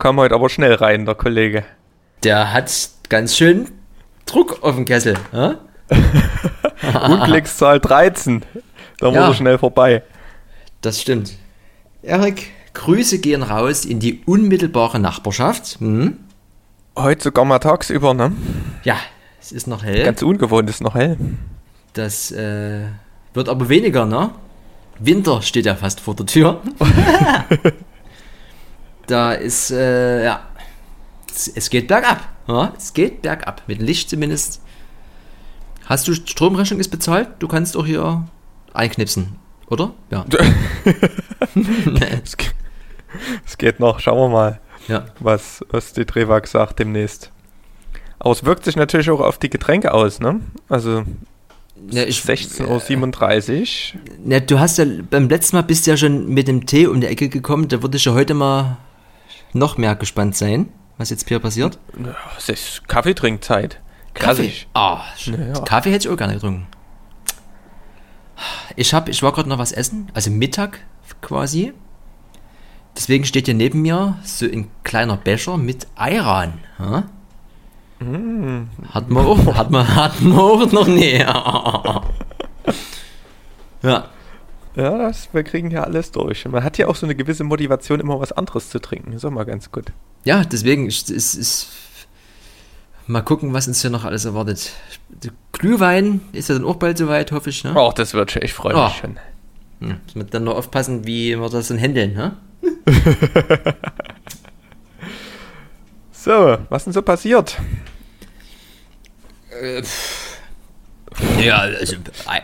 kam heute aber schnell rein, der Kollege. Der hat ganz schön Druck auf dem Kessel. Unglückszahl 13. Da ja, wurde schnell vorbei. Das stimmt. Erik, Grüße gehen raus in die unmittelbare Nachbarschaft. Hm? Heute sogar mal tagsüber, ne? Ja, es ist noch hell. Ganz ungewohnt ist noch hell. Das äh, wird aber weniger, ne? Winter steht ja fast vor der Tür. da ist, äh, ja, es, es, geht bergab. Ja? Es geht bergab, mit Licht zumindest. Hast du Stromrechnung ist bezahlt? Du kannst auch hier einknipsen, oder? Ja. es, es geht noch, schauen wir mal, ja. was, was die Drewag sagt demnächst. Aber es wirkt sich natürlich auch auf die Getränke aus, ne? Also ja, 16.37 Uhr. Ja, du hast ja beim letzten Mal bist ja schon mit dem Tee um die Ecke gekommen. Da würde ich ja heute mal noch mehr gespannt sein, was jetzt hier passiert. Es ist Kaffeetrinkzeit. Kaffee? Ah, oh, ja. Kaffee hätte ich auch gerne getrunken. Ich, hab, ich war gerade noch was essen, also Mittag quasi. Deswegen steht hier neben mir so ein kleiner Becher mit Ayran. Ja? Mm. Hat man auch, hat man, hat man auch noch nie. ja. Ja, das, wir kriegen ja alles durch. Man hat ja auch so eine gewisse Motivation, immer was anderes zu trinken. Ist auch mal ganz gut. Ja, deswegen ist, ist, ist mal gucken, was uns hier noch alles erwartet. Glühwein ist ja dann auch bald soweit, hoffe ich. Ne? Oh, das wird schon, ich freue mich oh. schon. Muss man dann noch aufpassen, wie wir das dann handeln, ne? so, was denn so passiert? Äh, ja, also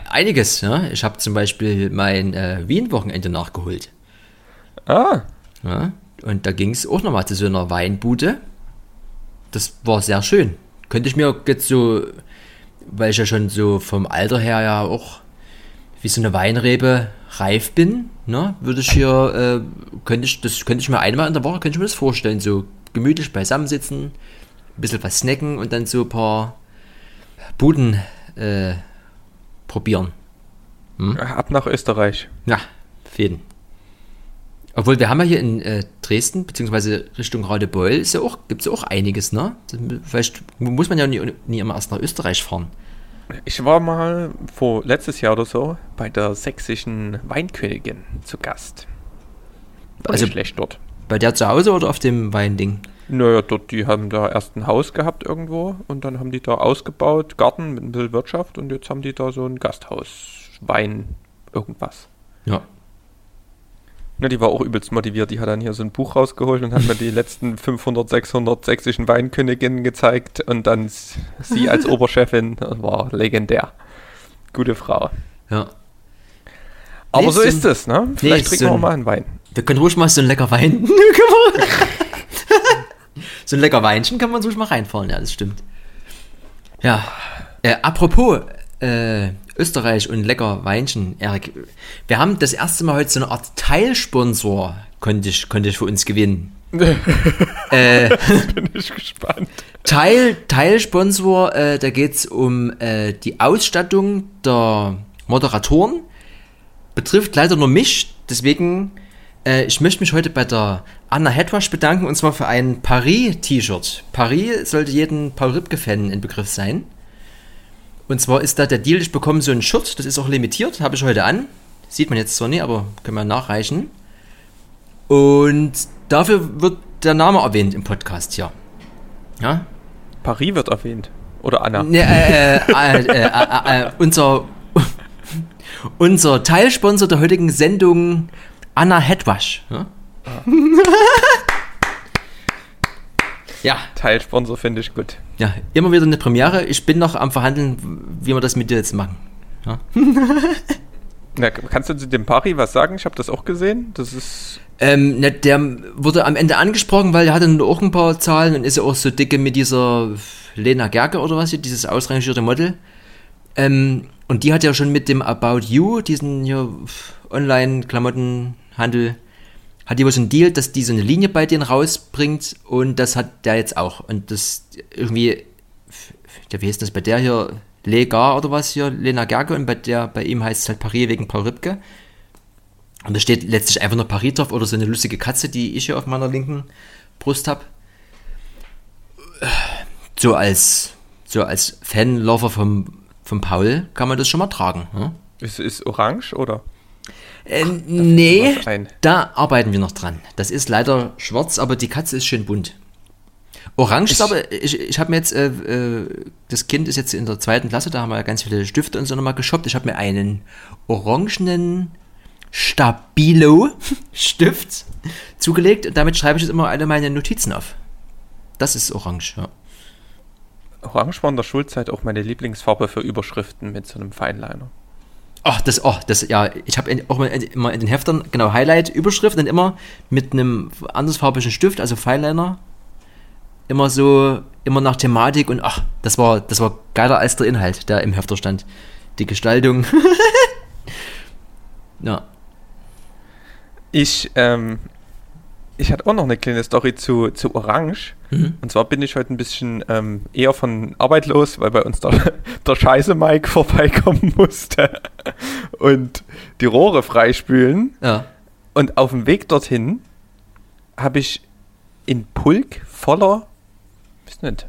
einiges. Ne? Ich habe zum Beispiel mein äh, Wien-Wochenende nachgeholt. Ah. Ja, und da ging es auch nochmal zu so einer Weinbude. Das war sehr schön. Könnte ich mir jetzt so, weil ich ja schon so vom Alter her ja auch wie so eine Weinrebe reif bin, ne, würde ich hier, äh, könnte ich, das könnte ich mir einmal in der Woche, könnte ich mir das vorstellen, so gemütlich beisammensitzen, ein bisschen was snacken und dann so ein paar Buden äh, probieren. Hm? Ab nach Österreich. Ja, auf jeden. Obwohl, wir haben ja hier in äh, Dresden, beziehungsweise Richtung Radebeul, ja gibt es ja auch einiges, ne? Vielleicht muss man ja nie, nie immer erst nach Österreich fahren. Ich war mal vor letztes Jahr oder so bei der sächsischen Weinkönigin zu Gast. War also schlecht dort. Bei der zu Hause oder auf dem Weinding? Naja, dort, die haben da erst ein Haus gehabt irgendwo und dann haben die da ausgebaut, Garten mit ein bisschen Wirtschaft und jetzt haben die da so ein Gasthaus, Wein, irgendwas. Ja. Ja, die war auch übelst motiviert. Die hat dann hier so ein Buch rausgeholt und hat mir die letzten 500, 600 sächsischen Weinköniginnen gezeigt und dann sie als Oberchefin war legendär. Gute Frau. Ja. Aber nee, so ist es, ne? Vielleicht nee, trinken so wir mal einen Wein. Wir können ruhig mal so ein lecker Wein. so ein lecker Weinchen kann man ruhig mal reinfahren, ja, das stimmt. Ja. Äh, apropos, äh, Österreich und lecker Weinchen, Erik. Wir haben das erste Mal heute so eine Art Teilsponsor, konnte ich, konnte ich für uns gewinnen. äh, bin ich gespannt. Teil, Teilsponsor, äh, da geht es um äh, die Ausstattung der Moderatoren. Betrifft leider nur mich, deswegen, äh, ich möchte mich heute bei der Anna Hedwasch bedanken und zwar für ein Paris-T-Shirt. Paris sollte jeden Paul Ripke-Fan in Begriff sein. Und zwar ist da der Deal, ich bekomme so ein Shirt, das ist auch limitiert, habe ich heute an. Sieht man jetzt zwar nicht, aber können wir nachreichen. Und dafür wird der Name erwähnt im Podcast hier. Ja? Paris wird erwähnt. Oder Anna. Ne, äh, äh, äh, äh, unser, unser Teilsponsor der heutigen Sendung, Anna Hedwasch. Ja? Ja. Teilsponsor finde ich gut. Ja, immer wieder eine Premiere. Ich bin noch am Verhandeln, wie wir das mit dir jetzt machen. Ja. Na, kannst du zu dem Pari was sagen? Ich habe das auch gesehen. Das ist. Ähm, ne, der wurde am Ende angesprochen, weil er hatte nur auch ein paar Zahlen und ist ja auch so dicke mit dieser Lena Gerke oder was hier, dieses ausrangierte Model. Ähm, und die hat ja schon mit dem About You, diesen hier Online-Klamottenhandel, hat so einen Deal, dass die so eine Linie bei denen rausbringt und das hat der jetzt auch. Und das irgendwie, ja, wie heißt das bei der hier? Legar oder was hier, Lena Gerke und bei der, bei ihm heißt es halt Paris wegen Paul Ripke. Und da steht letztlich einfach nur Paris drauf oder so eine lustige Katze, die ich hier auf meiner linken Brust habe. So als, so als Fanlover vom, vom Paul kann man das schon mal tragen. Ne? Ist, ist orange oder? Äh, nee, was ein. da arbeiten wir noch dran. Das ist leider schwarz, aber die Katze ist schön bunt. Orange ist aber, ich, ich habe mir jetzt, äh, äh, das Kind ist jetzt in der zweiten Klasse, da haben wir ganz viele Stifte und so nochmal geshoppt. Ich habe mir einen orangenen Stabilo-Stift zugelegt und damit schreibe ich jetzt immer alle meine Notizen auf. Das ist orange, ja. Orange war in der Schulzeit auch meine Lieblingsfarbe für Überschriften mit so einem Feinliner. Ach, das, oh, das, ja, ich habe auch immer in den Heftern, genau, Highlight, Überschrift, dann immer mit einem andersfarbigen Stift, also Fineliner, immer so, immer nach Thematik und ach, das war, das war geiler als der Inhalt, der im Hefter stand. Die Gestaltung. ja. Ich, ähm, ich hatte auch noch eine kleine Story zu, zu Orange. Und zwar bin ich heute ein bisschen ähm, eher von Arbeit los, weil bei uns der, der scheiße Mike vorbeikommen musste und die Rohre freispülen. Ja. Und auf dem Weg dorthin habe ich in Pulk voller, weiß nicht,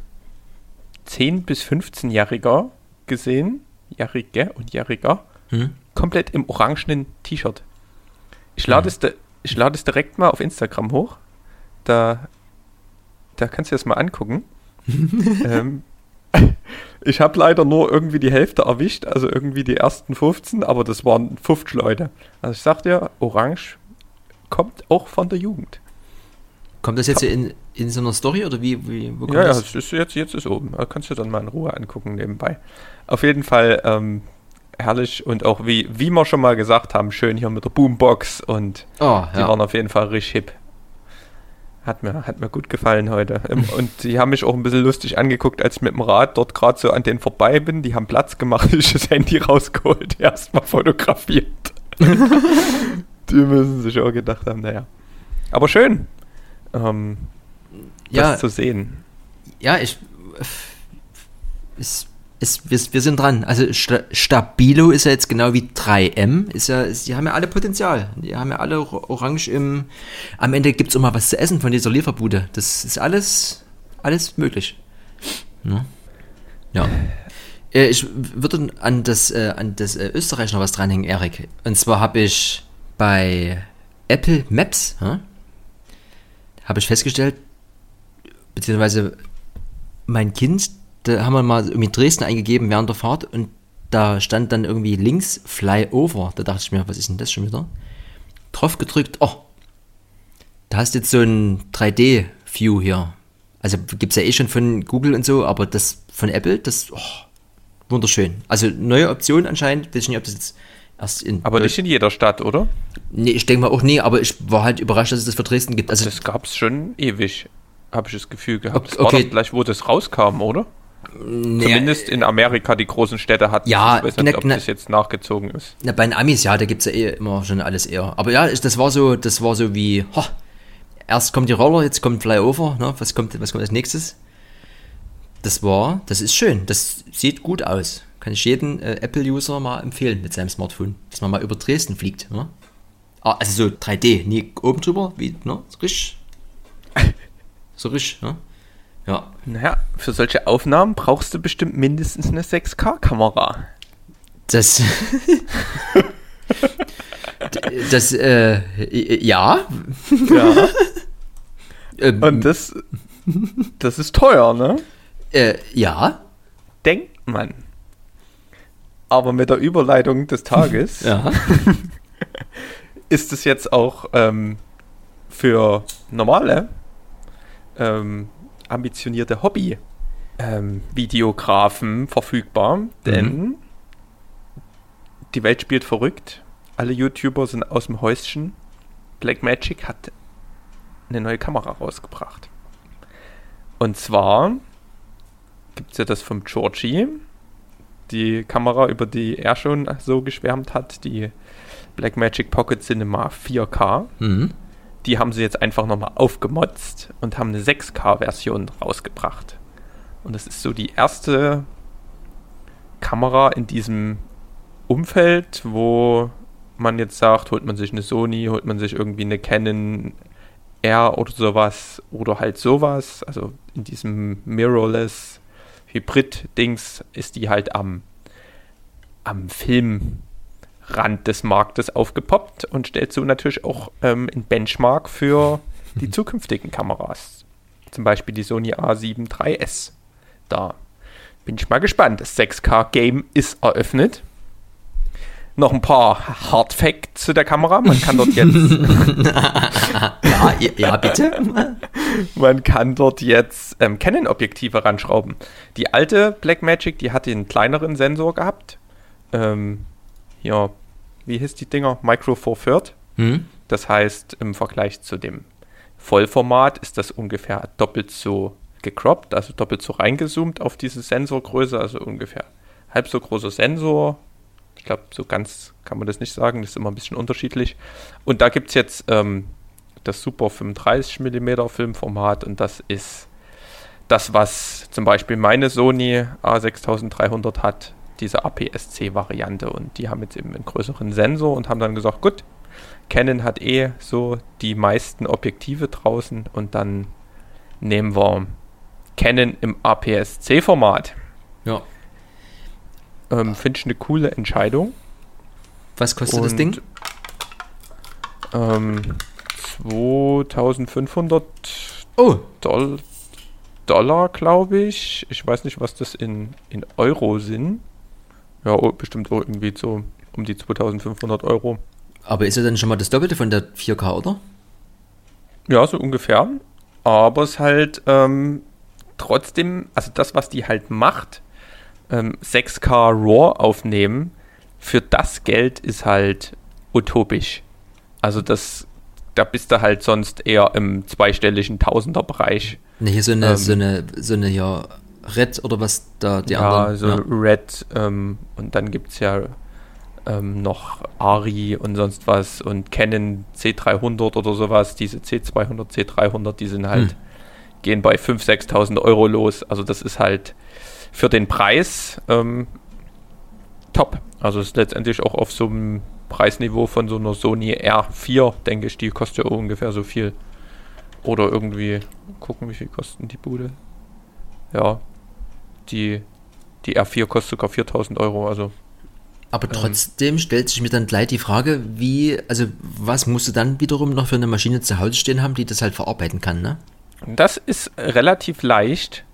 10 bis 15-Jähriger gesehen, Jährige und Jähriger, Hm? komplett im orangenen T-Shirt. Ich lade es, di- ich lade es direkt mal auf Instagram hoch. Da, da kannst du das mal angucken. ähm, ich habe leider nur irgendwie die Hälfte erwischt, also irgendwie die ersten 15, aber das waren 50 Leute. Also ich sag dir, Orange kommt auch von der Jugend. Kommt das jetzt in, in so einer Story oder wie, wie wo kommt Ja, ja, das? es ist jetzt, jetzt ist oben. Da kannst du dann mal in Ruhe angucken nebenbei. Auf jeden Fall ähm, herrlich und auch wie, wie wir schon mal gesagt haben, schön hier mit der Boombox und Oh, die ja. waren auf jeden Fall richtig hip. Hat mir, hat mir gut gefallen heute. Und die haben mich auch ein bisschen lustig angeguckt, als ich mit dem Rad dort gerade so an denen vorbei bin. Die haben Platz gemacht, ich das Handy rausgeholt, erstmal fotografiert. die müssen sich auch gedacht haben, naja. Aber schön, ähm, ja, das zu sehen. ja, ich. Ist, ist, wir, wir sind dran. Also Sta Stabilo ist ja jetzt genau wie 3M. Ist ja, ist, die haben ja alle Potenzial. Die haben ja alle or- orange im. Am Ende gibt es mal was zu essen von dieser Lieferbude. Das ist alles, alles möglich. Ja. ja. Äh, Ich würde an das, äh, an das äh, Österreich noch was dranhängen, Erik. Und zwar habe ich bei Apple Maps, hm, habe ich festgestellt, beziehungsweise mein Kind, da haben wir mal irgendwie Dresden eingegeben während der Fahrt und da stand dann irgendwie links Flyover. Da dachte ich mir, was ist denn das schon wieder? Drauf gedrückt, oh, da hast du jetzt so ein 3D-View hier. Also gibt es ja eh schon von Google und so, aber das von Apple, das, oh, wunderschön. Also neue Option anscheinend, weiß ich nicht, ob das jetzt erst in... Aber nicht in jeder Stadt, oder? Nee, ich denke mal auch nie, aber ich war halt überrascht, dass es das für Dresden gibt. Also Das gab es schon ewig, habe ich das Gefühl gehabt. Okay, Das war doch gleich, wo das rauskam, oder? Zumindest in Amerika die großen Städte hatten. Ja, ich weiß nicht, ne- ob ne- das jetzt nachgezogen ist. Na, bei den Amis, ja, da gibt es ja eh immer schon alles eher. Aber ja, das war so, das war so wie, ho, erst kommt die Roller, jetzt kommt Flyover, ne? Was kommt, was kommt als nächstes? Das war, das ist schön, das sieht gut aus. Kann ich jeden äh, Apple-User mal empfehlen mit seinem Smartphone, dass man mal über Dresden fliegt, ne? Ah, also so 3D, nie oben drüber, wie, ne? So richtig. So richtig, ne? Ja. Naja, für solche Aufnahmen brauchst du bestimmt mindestens eine 6K-Kamera. Das. das, äh, ja. Ja. Ähm, Und das, das ist teuer, ne? Äh, ja. Denkt man. Aber mit der Überleitung des Tages Ja. ist es jetzt auch ähm, für normale, ähm, ambitionierte Hobby-Videografen verfügbar, denn die Welt spielt verrückt. Alle YouTuber sind aus dem Häuschen. Blackmagic hat eine neue Kamera rausgebracht. Und zwar gibt es ja das vom Georgie, die Kamera, über die er schon so geschwärmt hat, die Blackmagic Pocket Cinema 4K. Mhm. Die haben sie jetzt einfach nochmal aufgemotzt und haben eine 6K-Version rausgebracht. Und das ist so die erste Kamera in diesem Umfeld, wo man jetzt sagt, holt man sich eine Sony, holt man sich irgendwie eine Canon R oder sowas oder halt sowas, also in diesem Mirrorless Hybrid-Dings ist die halt am, am Filmrand des Marktes aufgepoppt und stellt so natürlich auch ähm, ein Benchmark für die zukünftigen Kameras. Zum Beispiel die Sony A7 IIIS. Da bin ich mal gespannt. Das 6K-Game ist eröffnet noch ein paar Hard Facts zu der Kamera. Man kann dort jetzt. ja, ja, bitte. man kann dort jetzt ähm, Canon-Objektive ranschrauben. Die alte Blackmagic, die hatte einen kleineren Sensor gehabt. Ähm, ja, wie hieß die Dinger? Micro Four Third. Hm? Das heißt, im Vergleich zu dem Vollformat ist das ungefähr doppelt so gecroppt, also doppelt so reingezoomt auf diese Sensorgröße, also ungefähr halb so großer Sensor, ich glaube, so ganz kann man das nicht sagen, das ist immer ein bisschen unterschiedlich. Und da gibt es jetzt ähm, das Super 35 mm Filmformat und das ist das, was zum Beispiel meine Sony A6300 hat, diese APS-C-Variante. Und die haben jetzt eben einen größeren Sensor und haben dann gesagt, gut, Canon hat eh so die meisten Objektive draußen und dann nehmen wir Canon im APS-C-Format. Ja. Ähm, Finde ich eine coole Entscheidung. Was kostet Und, das Ding? Ähm, 2500 oh. Doll Dollar, glaube ich. Ich weiß nicht, was das in, in Euro sind. Ja, oh, bestimmt auch irgendwie so um die 2500 Euro. Aber ist ja dann schon mal das Doppelte von der 4K, oder? Ja, so ungefähr. Aber es halt ähm, trotzdem, also das, was die halt macht, ähm, 6K RAW aufnehmen, für das Geld ist halt utopisch. Also das, da bist du halt sonst eher im zweistelligen Tausenderbereich. Ne, hier so eine, ähm, so eine, so eine ja, Red oder was da die ja, anderen. So ja, Red ähm, und dann gibt es ja ähm, noch Ari und sonst was und Canon C300 oder sowas, diese C200, C300, die sind halt, hm. gehen bei 5.000, 6.000 Euro los. Also das ist halt für den Preis ähm, top. Also ist letztendlich auch auf so einem Preisniveau von so einer Sony R4, denke ich, die kostet ja ungefähr so viel. Oder irgendwie, gucken, wie viel kosten die Bude. Ja, die, die R4 kostet sogar 4000 Euro, also. Aber ähm, trotzdem ähm, stellt sich mir dann gleich die Frage, wie, also was musst du dann wiederum noch für eine Maschine zu Hause stehen haben, die das halt verarbeiten kann, ne? Das ist relativ leicht,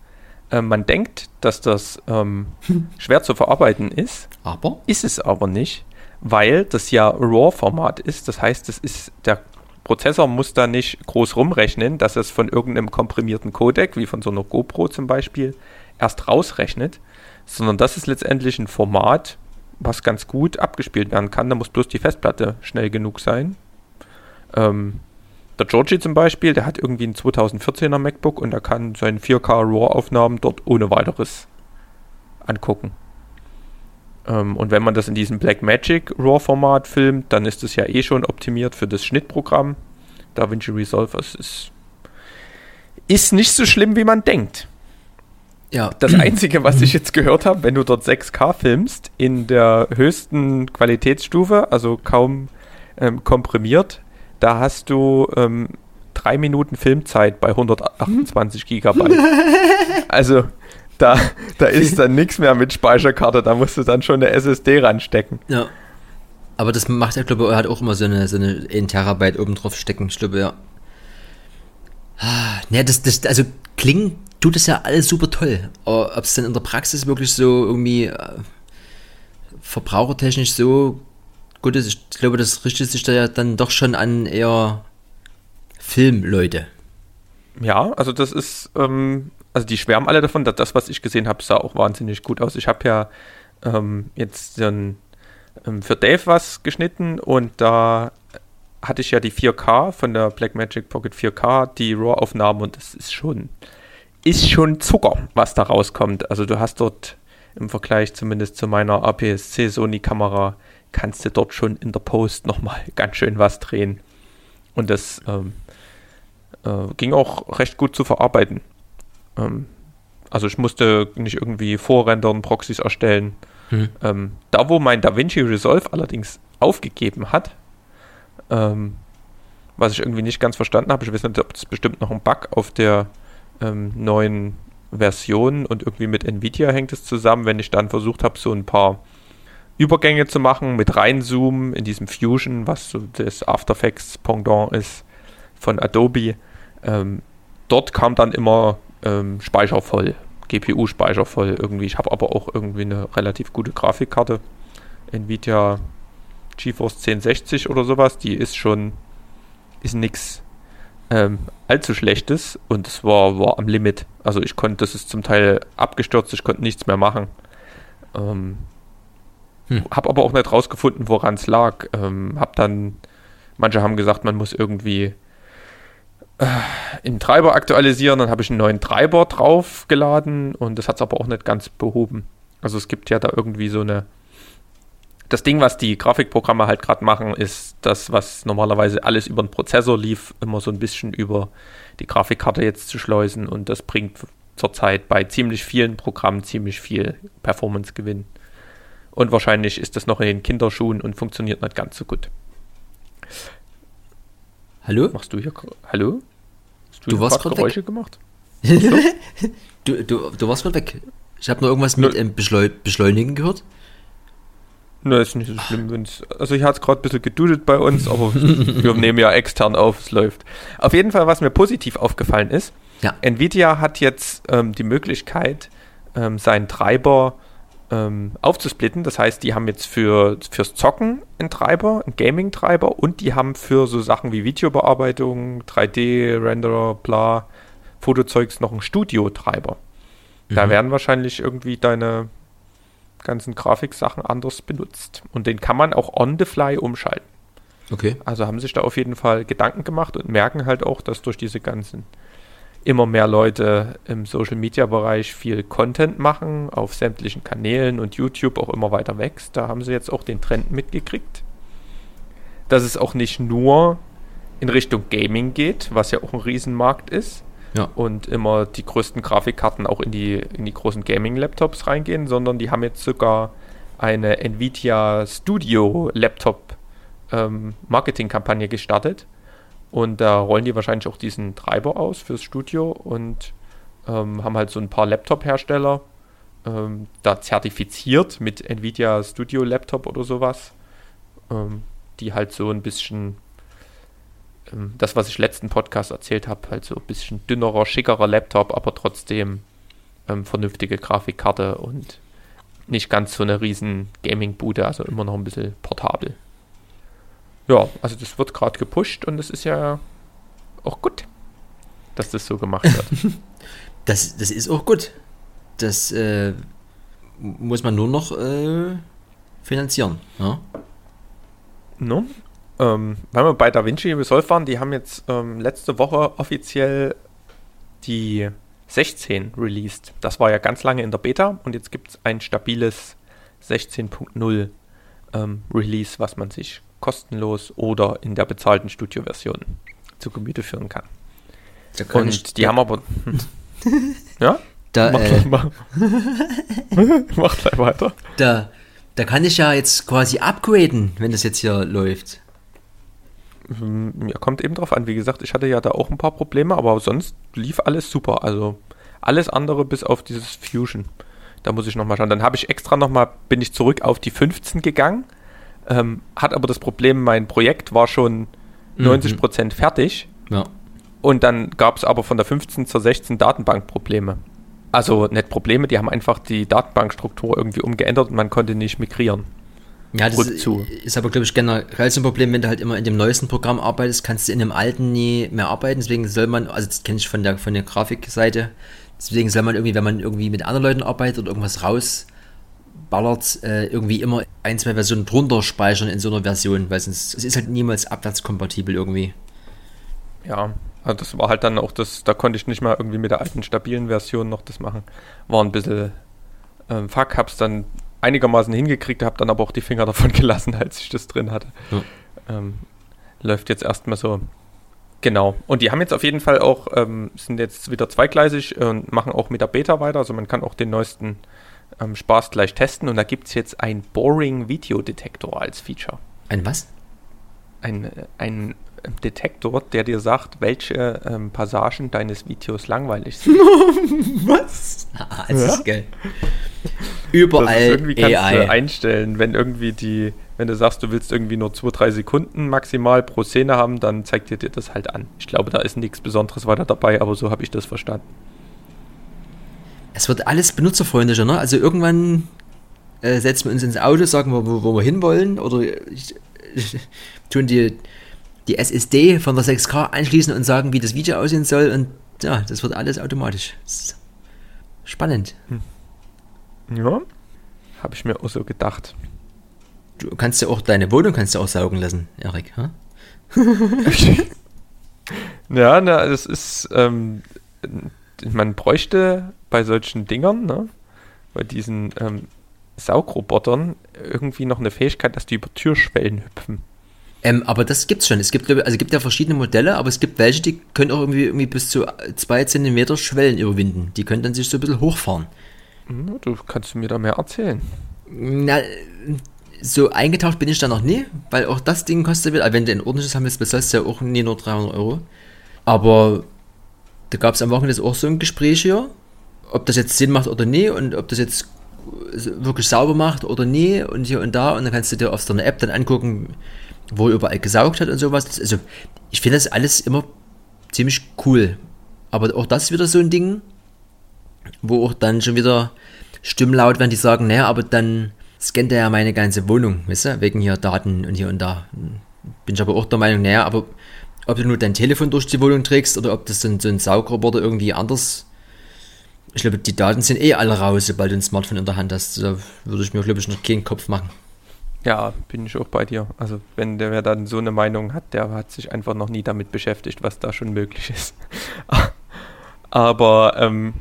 äh, man denkt, dass das ähm, schwer zu verarbeiten ist. Aber? Ist es aber nicht, weil das ja RAW-Format ist. Das heißt, das ist der Prozessor muss da nicht groß rumrechnen, dass es von irgendeinem komprimierten Codec, wie von so einer GoPro zum Beispiel, erst rausrechnet, sondern das ist letztendlich ein Format, was ganz gut abgespielt werden kann. Da muss bloß die Festplatte schnell genug sein. Ähm, der Georgie zum Beispiel, der hat irgendwie ein 2014er MacBook und er kann seine 4K RAW-Aufnahmen dort ohne weiteres angucken. Ähm, und wenn man das in diesem Blackmagic RAW-Format filmt, dann ist es ja eh schon optimiert für das Schnittprogramm. DaVinci Resolve. Es ist, ist nicht so schlimm, wie man denkt. Ja. Das Einzige, was ich jetzt gehört habe, wenn du dort 6K filmst, in der höchsten Qualitätsstufe, also kaum ähm, komprimiert, da hast du ähm, drei Minuten Filmzeit bei 128 Gigabyte. also da, da ist dann nichts mehr mit Speicherkarte, da musst du dann schon eine SSD ranstecken. Ja. Aber das macht er, glaube ich, er hat auch immer so eine, so eine 1 Terabyte oben drauf stecken, ich glaube, ja. Ja, das, das, also klingen tut das ja alles super toll. Ob es dann in der Praxis wirklich so irgendwie äh, verbrauchertechnisch so gut ist, ich glaube, das richtet sich da ja dann doch schon an eher Filmleute. Ja, also das ist, ähm, also die schwärmen alle davon, dass das, was ich gesehen habe, sah auch wahnsinnig gut aus. Ich habe ja ähm, jetzt ähm, für Dave was geschnitten und da hatte ich ja die 4K von der Blackmagic Pocket 4K, die RAW-Aufnahmen und das ist schon, ist schon Zucker, was da rauskommt. Also du hast dort im Vergleich zumindest zu meiner APS-C Sony-Kamera kannst du dort schon in der Post nochmal ganz schön was drehen. Und das ähm, äh, ging auch recht gut zu verarbeiten. Ähm, also ich musste nicht irgendwie vorrendern, Proxys erstellen. Mhm. Ähm, da, wo mein DaVinci Resolve allerdings aufgegeben hat, ähm, was ich irgendwie nicht ganz verstanden habe. Ich weiß nicht, ob das bestimmt noch ein Bug auf der ähm, neuen Version und irgendwie mit Nvidia hängt es zusammen, wenn ich dann versucht habe, so ein paar Übergänge zu machen mit reinzoomen in diesem Fusion, was so das After Effects Pendant ist von Adobe. Ähm, dort kam dann immer ähm, Speicher voll, GPU-Speicher voll irgendwie. Ich habe aber auch irgendwie eine relativ gute Grafikkarte. Nvidia GeForce 1060 oder sowas, die ist schon, ist nix ähm, allzu schlechtes und es war, war am Limit. Also ich konnte, das ist zum Teil abgestürzt, ich konnte nichts mehr machen. Ähm, hm. Habe aber auch nicht rausgefunden, woran es lag. Ähm, hab dann, manche haben gesagt, man muss irgendwie äh, den Treiber aktualisieren, dann habe ich einen neuen Treiber draufgeladen und das hat es aber auch nicht ganz behoben. Also es gibt ja da irgendwie so eine das Ding, was die Grafikprogramme halt gerade machen, ist das, was normalerweise alles über den Prozessor lief, immer so ein bisschen über die Grafikkarte jetzt zu schleusen und das bringt zurzeit bei ziemlich vielen Programmen ziemlich viel Performance-Gewinn. Und wahrscheinlich ist das noch in den Kinderschuhen und funktioniert nicht ganz so gut. Hallo? Machst du hier. Hallo? Hast du, du warst gerade Geräusche weg. gemacht? du, du, du warst gerade weg. Ich habe nur irgendwas mit ähm, Beschleu Beschleunigen gehört. Na, ist nicht so schlimm, wenn's. Also ich hatte es gerade ein bisschen gedudet bei uns, aber wir nehmen ja extern auf, es läuft. Auf jeden Fall, was mir positiv aufgefallen ist, ja. Nvidia hat jetzt ähm, die Möglichkeit, ähm, seinen Treiber ähm, aufzusplitten. Das heißt, die haben jetzt für, fürs Zocken einen Treiber, einen Gaming-Treiber und die haben für so Sachen wie Videobearbeitung, 3D-Renderer, bla, Fotozeugs noch einen Studio-Treiber. Mhm. Da werden wahrscheinlich irgendwie deine ganzen Grafiksachen anders benutzt. Und den kann man auch on the fly umschalten. Okay. Also haben sich da auf jeden Fall Gedanken gemacht und merken halt auch, dass durch diese ganzen immer mehr Leute im Social Media Bereich viel Content machen, auf sämtlichen Kanälen und YouTube auch immer weiter wächst. Da haben sie jetzt auch den Trend mitgekriegt. Dass es auch nicht nur in Richtung Gaming geht, was ja auch ein Riesenmarkt ist, ja. und immer die größten Grafikkarten auch in die, in die großen Gaming-Laptops reingehen, sondern die haben jetzt sogar eine Nvidia Studio Laptop ähm, Marketing-Kampagne gestartet. Und da rollen die wahrscheinlich auch diesen Treiber aus fürs Studio und ähm, haben halt so ein paar Laptop-Hersteller ähm, da zertifiziert mit Nvidia Studio Laptop oder sowas, ähm, die halt so ein bisschen das, was ich letzten Podcast erzählt habe, halt so ein bisschen dünnerer, schickerer Laptop, aber trotzdem ähm, vernünftige Grafikkarte und nicht ganz so eine riesen Gaming-Bude, also immer noch ein bisschen portabel. Ja, also das wird gerade gepusht und es ist ja auch gut, dass das so gemacht wird. das, das ist auch gut. Das äh, muss man nur noch äh, finanzieren. Ja? No? Ähm, weil wir bei DaVinci Resolve waren, die haben jetzt ähm, letzte Woche offiziell die 16 released. Das war ja ganz lange in der Beta und jetzt gibt es ein stabiles 16.0 ähm, Release, was man sich kostenlos oder in der bezahlten Studio-Version zu Gemüte führen kann. Und ich, die haben aber. Hm. ja? Da, mach, äh, mach, mach gleich weiter. Da, da kann ich ja jetzt quasi upgraden, wenn das jetzt hier läuft. Ja, kommt eben drauf an. Wie gesagt, ich hatte ja da auch ein paar Probleme, aber sonst lief alles super. Also alles andere bis auf dieses Fusion. Da muss ich nochmal schauen. Dann habe ich extra nochmal, bin ich zurück auf die 15 gegangen. Ähm, hat aber das Problem, mein Projekt war schon mhm. 90% fertig. Ja. Und dann gab es aber von der 15 zur 16 Datenbankprobleme. Also nicht Probleme, die haben einfach die Datenbankstruktur irgendwie umgeändert und man konnte nicht migrieren. Ja, das ist, ist, aber, glaube ich, generell so ein Problem, wenn du halt immer in dem neuesten Programm arbeitest, kannst du in dem alten nie mehr arbeiten. Deswegen soll man, also das kenne ich von der, von der Grafikseite, deswegen soll man irgendwie, wenn man irgendwie mit anderen Leuten arbeitet oder irgendwas rausballert, äh, irgendwie immer ein, zwei Versionen drunter speichern in so einer Version, weil sonst, es ist halt niemals abwärtskompatibel irgendwie. Ja, also das war halt dann auch das, da konnte ich nicht mal irgendwie mit der alten stabilen Version noch das machen. War ein bisschen ähm, fuck, hab's dann einigermaßen hingekriegt, habe dann aber auch die Finger davon gelassen, als ich das drin hatte. Ja. Ähm, läuft jetzt erstmal so. Genau. Und die haben jetzt auf jeden Fall auch, ähm, sind jetzt wieder zweigleisig und machen auch mit der Beta weiter. Also man kann auch den neuesten ähm, Spaß gleich testen. Und da gibt es jetzt ein Boring Video Detektor als Feature. Ein was? Ein, ein Detektor, der dir sagt, welche ähm, Passagen deines Videos langweilig sind. Was? Ah, das ist geil. Überall das ist irgendwie kannst AI. du einstellen, wenn irgendwie die, wenn du sagst, du willst irgendwie nur 2-3 Sekunden maximal pro Szene haben, dann zeigt dir dir das halt an. Ich glaube, da ist nichts Besonderes weiter dabei, aber so habe ich das verstanden. Es wird alles benutzerfreundlicher, ne? Also irgendwann äh, setzen wir uns ins Auto, sagen wir, wo, wo wir hinwollen, oder ich, ich, tun die, die SSD von der 6K anschließen und sagen, wie das Video aussehen soll und ja, das wird alles automatisch. Spannend. Ja, habe ich mir auch so gedacht. Du kannst ja auch deine Wohnung kannst du auch saugen lassen, Erik. Hm? Ja, na, das ist, ähm, man bräuchte bei solchen Dingern, ne, bei diesen ähm, Saugrobotern irgendwie noch eine Fähigkeit, dass die über Türschwellen hüpfen. Ähm, aber das gibt's schon. Es gibt, also es gibt ja verschiedene Modelle, aber es gibt welche, die können auch irgendwie, irgendwie bis zu zwei Zentimeter Schwellen überwinden. Die können dann sich so ein bisschen hochfahren. Du kannst mir da mehr erzählen. Na, so eingetaucht bin ich da noch nie, weil auch das Ding kostet wieder, wenn du ein ordentliches haben willst, bezahlst du ja auch nie nur 300 Euro. Aber da gab es am Wochenende auch so ein Gespräch hier, ob das jetzt Sinn macht oder nie und ob das jetzt wirklich sauber macht oder nie und hier und da und dann kannst du dir auf so einer App dann angucken, wo er überall gesaugt hat und sowas. Also ich finde das alles immer ziemlich cool. Aber auch das ist wieder so ein Ding, wo auch dann schon wieder Stimmen laut werden, die sagen, naja, aber dann scannt er ja meine ganze Wohnung, weißt du, wegen hier Daten und hier und da. Bin ich aber auch der Meinung, naja, aber ob du nur dein Telefon durch die Wohnung trägst oder ob das so ein, so ein Saugroboter irgendwie anders. Ich glaube, die Daten sind eh alle raus, sobald du ein Smartphone in der Hand hast. Da würde ich mir, glaube ich, noch keinen Kopf machen. Ja, bin ich auch bei dir. Also wenn der wer dann so eine Meinung hat, der hat sich einfach noch nie damit beschäftigt, was da schon möglich ist. Aber ähm,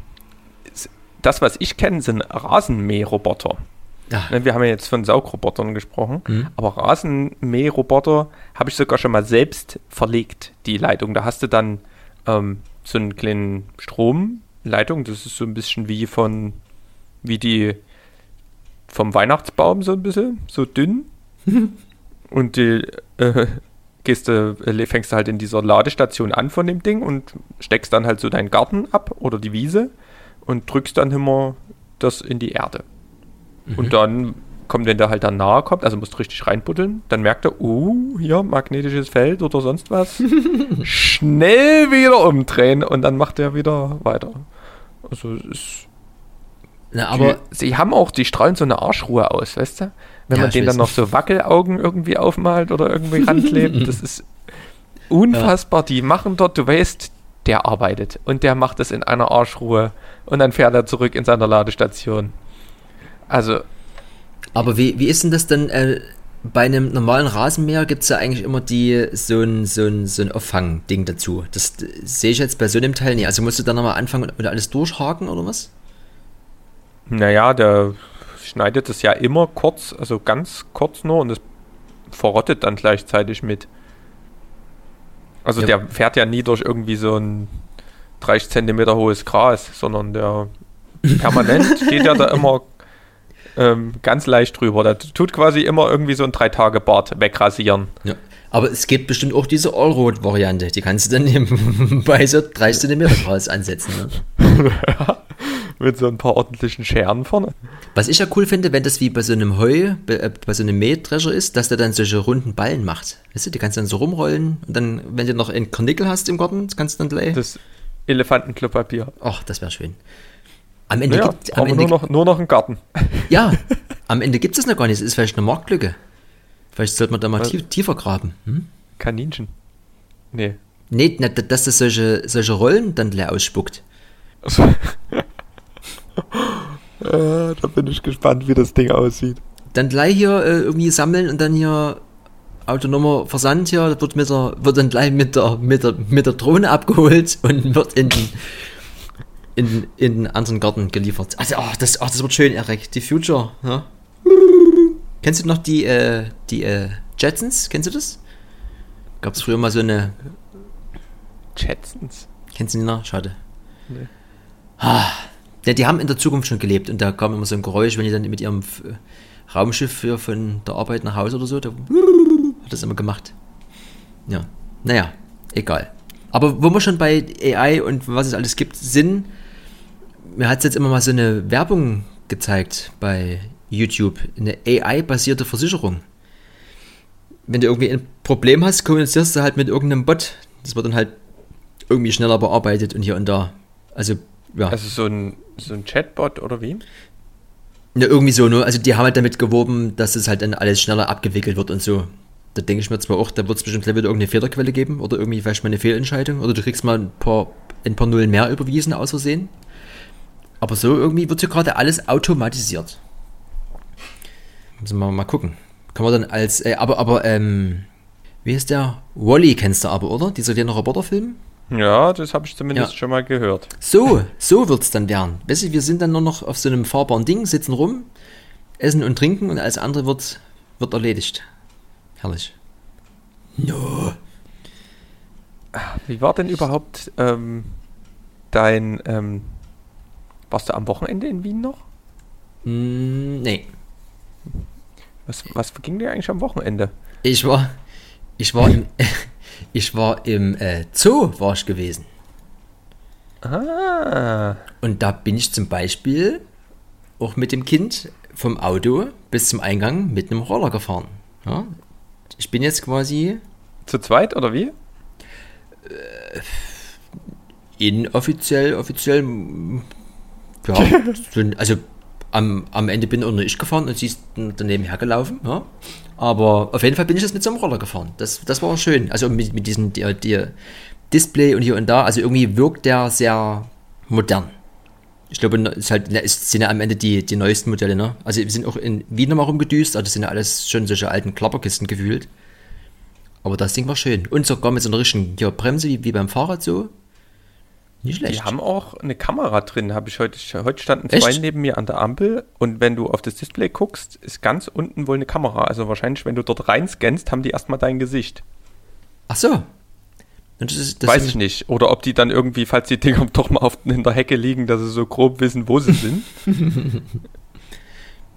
das, was ich kenne, sind Rasenmäherroboter. Ja, Ne, Wir haben ja jetzt von Saugrobotern gesprochen, Mhm. aber Rasenmäherroboter habe ich sogar schon mal selbst verlegt, die Leitung. Da hast du dann ähm, so einen kleinen Stromleitung, das ist so ein bisschen wie von, wie die vom Weihnachtsbaum so ein bisschen, so dünn. und die äh, gehst du, äh, fängst du halt in dieser Ladestation an von dem Ding und steckst dann halt so deinen Garten ab oder die Wiese und drückst dann immer das in die Erde. Und dann kommt, wenn der halt dann nahe kommt, also musst du richtig reinbuddeln, dann merkt er, uh, hier magnetisches Feld oder sonst was. Schnell wieder umdrehen und dann macht er wieder weiter. Also es ist. Na, aber die, sie haben auch, die strahlen so eine Arschruhe aus, weißt du? Wenn Ja, man denen dann noch so Wackelaugen irgendwie aufmalt oder irgendwie ranklebt, das ist unfassbar. Die machen dort, du weißt, der arbeitet und der macht es in einer Arschruhe und dann fährt er zurück in seiner Ladestation. Also, Aber wie, wie ist denn das denn? Äh, bei einem normalen Rasenmäher gibt es ja eigentlich immer die, so ein, so ein, so ein Auffang-Ding dazu. Das äh, sehe ich jetzt bei so einem Teil nicht. Also musst du dann nochmal anfangen und alles durchhaken oder was? Naja, der schneidet es ja immer kurz, also ganz kurz nur und es verrottet dann gleichzeitig mit. Also Ja. der fährt ja nie durch irgendwie so ein 30 Zentimeter hohes Gras, sondern der permanent geht ja da immer ähm, ganz leicht drüber. Der tut quasi immer irgendwie so ein Drei-Tage-Bart wegrasieren. Ja. Aber es gibt bestimmt auch diese Allroad-Variante. Die kannst du dann eben bei so 30 cm Gras ansetzen. Ne? Mit so ein paar ordentlichen Scheren vorne. Was ich ja cool finde, wenn das wie bei so einem Heu, bei, äh, bei so einem Mähdrescher ist, dass der dann solche runden Ballen macht. Weißt du, die kannst du dann so rumrollen und dann, wenn du noch einen Karnickel hast im Garten, kannst du dann gleich. Das Elefantenklopapier. Ach, das wäre schön. Am Ende Naja, gibt Ende, nur noch, nur noch einen Garten. Ja, am Ende gibt es noch gar nicht. Es ist vielleicht eine Marktlücke. Vielleicht sollte man da mal tief, tiefer graben. Hm? Kaninchen. Nee. Nee, dass das solche, solche Rollen dann leer ausspuckt. Äh, da bin ich gespannt, wie das Ding aussieht. Dann gleich hier äh, irgendwie sammeln und dann hier autonomer Versand hier, das wird, mit der, wird dann gleich mit der, mit, der, mit der Drohne abgeholt und wird in den, in, in den anderen Garten geliefert. Also, ach, das, ach, das wird schön, Erik. Die Future, ja. Kennst du noch die, äh, die äh, Jetsons? Kennst du das? Gab es früher mal so eine. Jetsons. Kennst du die noch? Schade. Nee. Ah, ja, die haben in der Zukunft schon gelebt und da kam immer so ein Geräusch, wenn die dann mit ihrem F- Raumschiff für, von der Arbeit nach Hause oder so, da hat das immer gemacht. Ja. Naja, egal. Aber wo wir schon bei AI und was es alles gibt, sind, mir hat es jetzt immer mal so eine Werbung gezeigt bei YouTube, eine AI-basierte Versicherung. Wenn du irgendwie ein Problem hast, kommunizierst du halt mit irgendeinem Bot. Das wird dann halt irgendwie schneller bearbeitet und hier und da. Also, ja. Also so ein, so ein Chatbot oder wie? Ja, irgendwie so, ne? Also die haben halt damit geworben, dass es halt dann alles schneller abgewickelt wird und so. Da denke ich mir zwar auch, da wird es bestimmt wieder irgendeine Fehlerquelle geben oder irgendwie vielleicht mal eine Fehlentscheidung oder du kriegst mal ein paar, ein paar Nullen mehr überwiesen aus Versehen. Aber so irgendwie wird hier gerade alles automatisiert. Müssen wir mal gucken. Kann man dann als, äh, aber, aber, ähm, wie ist der? Wally kennst du aber, oder? Dieser kleine Roboterfilm? Ja, das habe ich zumindest Ja. schon mal gehört. So, so wird's dann werden. Weißt du, wir sind dann nur noch auf so einem fahrbaren Ding, sitzen rum, essen und trinken und alles andere wird, wird erledigt. Herrlich. No. Wie war denn überhaupt ähm, dein, ähm, warst du am Wochenende in Wien noch? Mm, nee. Was, was ging dir eigentlich am Wochenende? Ich war, ich war im, ich war im äh, Zoo, war ich gewesen. Ah, Und da bin ich zum Beispiel auch mit dem Kind vom Auto bis zum Eingang mit einem Roller gefahren. Ja? Ich bin jetzt quasi zu zweit oder wie? inoffiziell, offiziell, ja, also am, am Ende bin auch nur ich gefahren und sie ist daneben hergelaufen, ja. Aber auf jeden Fall bin ich jetzt mit so einem Roller gefahren. Das, das war schön. Also mit, mit diesem die, die Display und hier und da. Also irgendwie wirkt der sehr modern. Ich glaube, es ist halt, es sind ja am Ende die, die neuesten Modelle, ne? Also wir sind auch in Wien nochmal rumgedüst, also das sind ja alles schon solche alten Klapperkisten gefühlt. Aber das Ding war schön. Und sogar mit so einer richtigen Bremse, wie, wie beim Fahrrad so. Nicht schlecht. Die haben auch eine Kamera drin, habe ich heute. Heute standen zwei Echt? neben mir an der Ampel und wenn du auf das Display guckst, ist ganz unten wohl eine Kamera. Also wahrscheinlich, wenn du dort reinscannst, haben die erstmal dein Gesicht. Ach so. Das ist, das Weiß ich nicht. Oder ob die dann irgendwie, falls die Dinger doch mal auf, in der Hecke liegen, dass sie so grob wissen, wo sie sind.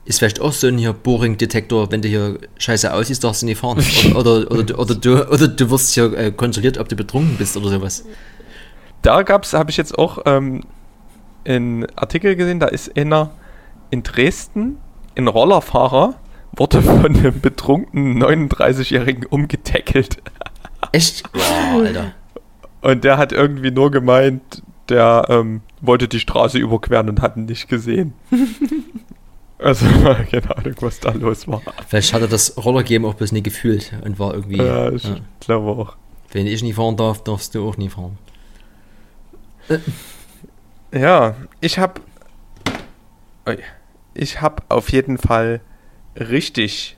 Ist vielleicht auch so ein hier Boring-Detektor, wenn du hier scheiße aussiehst, darfst du nicht fahren. Oder, oder, oder, du- oder, du, oder du wirst hier äh, kontrolliert, ob du betrunken bist oder sowas. Da gab's, habe ich jetzt auch ähm, einen Artikel gesehen, da ist einer in Dresden, ein Rollerfahrer, wurde von einem betrunkenen 39-Jährigen umgetackelt. Echt? Boah, Alter. Und der hat irgendwie nur gemeint, der ähm, wollte die Straße überqueren und hat ihn nicht gesehen. also, keine Ahnung, was da los war. Vielleicht hat er das Rollergame auch bloß nie gefühlt und war irgendwie. Ja, ich ja. glaube auch. Wenn ich nie fahren darf, darfst du auch nie fahren. Ja, ich habe ich habe auf jeden Fall richtig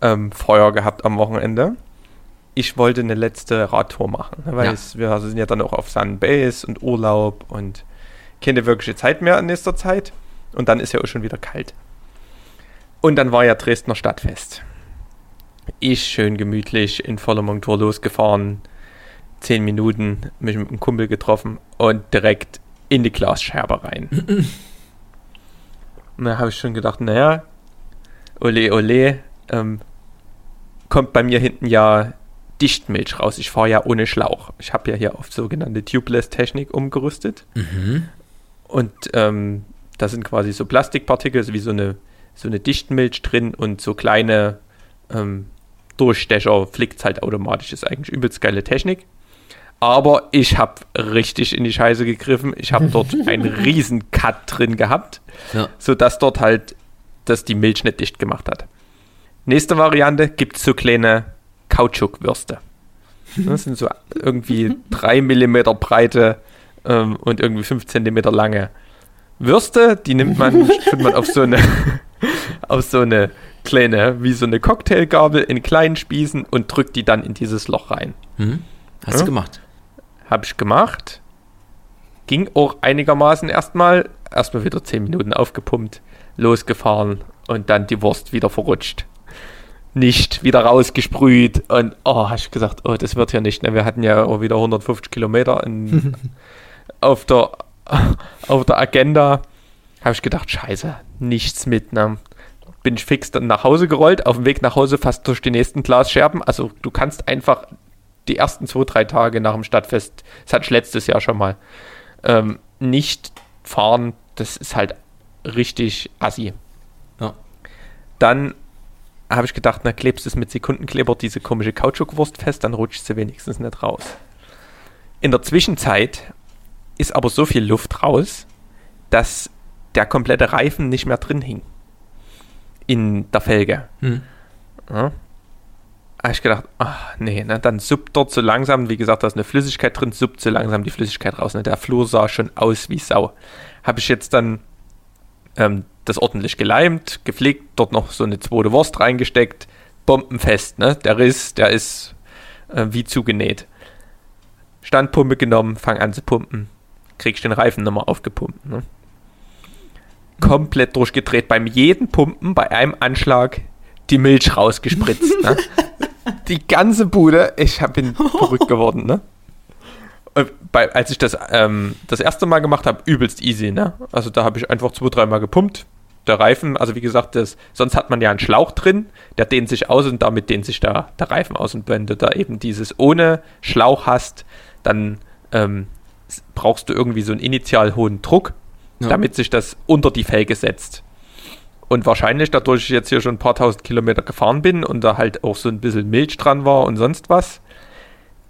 ähm, Feuer gehabt am Wochenende. Ich wollte eine letzte Radtour machen, weil Ja. es, wir sind ja dann auch auf Sunbase und Urlaub und keine wirkliche Zeit mehr in nächster Zeit. Und dann ist ja auch schon wieder kalt. Und dann war ja Dresdner Stadtfest. Ich schön gemütlich in voller Montur losgefahren, zehn Minuten mich mit einem Kumpel getroffen und direkt in die Glasscherbe rein. und da habe ich schon gedacht, naja, ole ole, ähm, kommt bei mir hinten ja Dichtmilch raus. Ich fahre ja ohne Schlauch. Ich habe ja hier auf sogenannte Tubeless-Technik umgerüstet. Und ähm, da sind quasi so Plastikpartikel, so wie so eine, so eine Dichtmilch drin und so kleine ähm, Durchstecher flickt halt automatisch. Ist eigentlich übelst geile Technik. Aber ich habe richtig in die Scheiße gegriffen. Ich habe dort einen riesen Cut drin gehabt, Ja. sodass dort halt das die Milch nicht dicht gemacht hat. Nächste Variante gibt es so kleine Kautschukwürste. Das sind so irgendwie 3 mm breite ähm, und irgendwie 5 cm lange Würste. Die nimmt man, tut man auf so eine auf so eine kleine, wie so eine Cocktailgabel in kleinen Spießen und drückt die dann in dieses Loch rein. Hm? Hast Ja. du gemacht? Habe ich gemacht. Ging auch einigermaßen erstmal. Erstmal wieder 10 Minuten aufgepumpt, losgefahren und dann die Wurst wieder verrutscht. Nicht wieder rausgesprüht und oh, habe ich gesagt, oh, das wird ja nicht. Ne? Wir hatten ja auch wieder 150 Kilometer in, auf, der, auf der Agenda. Habe ich gedacht, scheiße, nichts mit. Ne? Bin ich fix dann nach Hause gerollt, auf dem Weg nach Hause fast durch die nächsten Glasscherben. Also du kannst einfach die ersten zwei, drei Tage nach dem Stadtfest, das hatte ich letztes Jahr schon mal, ähm, nicht fahren, das ist halt richtig assi. Ja. Dann habe ich gedacht, na, klebst du es mit Sekundenkleber diese komische Kautschukwurst fest, dann rutscht sie wenigstens nicht raus. In der Zwischenzeit ist aber so viel Luft raus, dass der komplette Reifen nicht mehr drin hing. In der Felge. Hm. Ja. Habe ich gedacht, ach nee, ne, dann suppt dort so langsam, wie gesagt, da ist eine Flüssigkeit drin, suppt so langsam die Flüssigkeit raus. Ne? Der Flur sah schon aus wie Sau. Habe ich jetzt dann ähm, das ordentlich geleimt, gepflegt, dort noch so eine zweite Wurst reingesteckt, bombenfest, ne? Der Riss, der ist äh, wie zugenäht. Standpumpe genommen, fang an zu pumpen, kriegst den Reifen nochmal aufgepumpt, ne? Komplett durchgedreht. Beim jeden Pumpen, bei einem Anschlag, die Milch rausgespritzt, ne? Die ganze Bude, ich bin verrückt geworden, ne? Und bei, als ich das ähm, das erste Mal gemacht habe, übelst easy, ne? Also da habe ich einfach zwei, dreimal gepumpt. Der Reifen, also wie gesagt, das, sonst hat man ja einen Schlauch drin, der dehnt sich aus und damit dehnt sich der, der Reifen aus. Und wenn du da eben dieses ohne Schlauch hast, dann ähm, brauchst du irgendwie so einen initial hohen Druck, Ja. damit sich das unter die Felge setzt. Und wahrscheinlich, dadurch ich jetzt hier schon ein paar tausend Kilometer gefahren bin und da halt auch so ein bisschen Milch dran war und sonst was,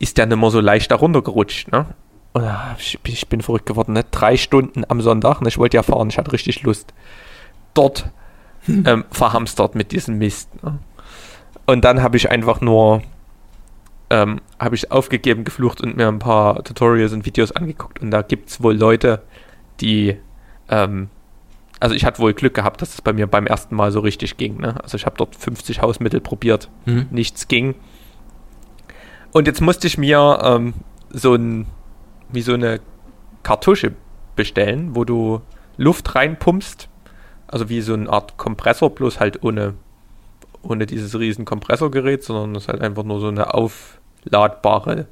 ist der nicht mehr so leicht da runtergerutscht, ne? Und hab ich, ich bin verrückt geworden, ne? Drei Stunden am Sonntag, ne? Ich wollte ja fahren, ich hatte richtig Lust. Dort ähm, verhamstert mit diesem Mist. Ne? Und dann habe ich einfach nur, ähm, habe ich aufgegeben, geflucht und mir ein paar Tutorials und Videos angeguckt. Und da gibt es wohl Leute, die, ähm, also ich hatte wohl Glück gehabt, dass es bei mir beim ersten Mal so richtig ging. Ne? Also ich habe dort 50 Hausmittel probiert, Hm. nichts ging. Und jetzt musste ich mir ähm, so ein, wie so eine Kartusche bestellen, wo du Luft reinpumpst. Also wie so eine Art Kompressor, bloß halt ohne, ohne dieses riesen Kompressorgerät, sondern es ist halt einfach nur so eine aufladbare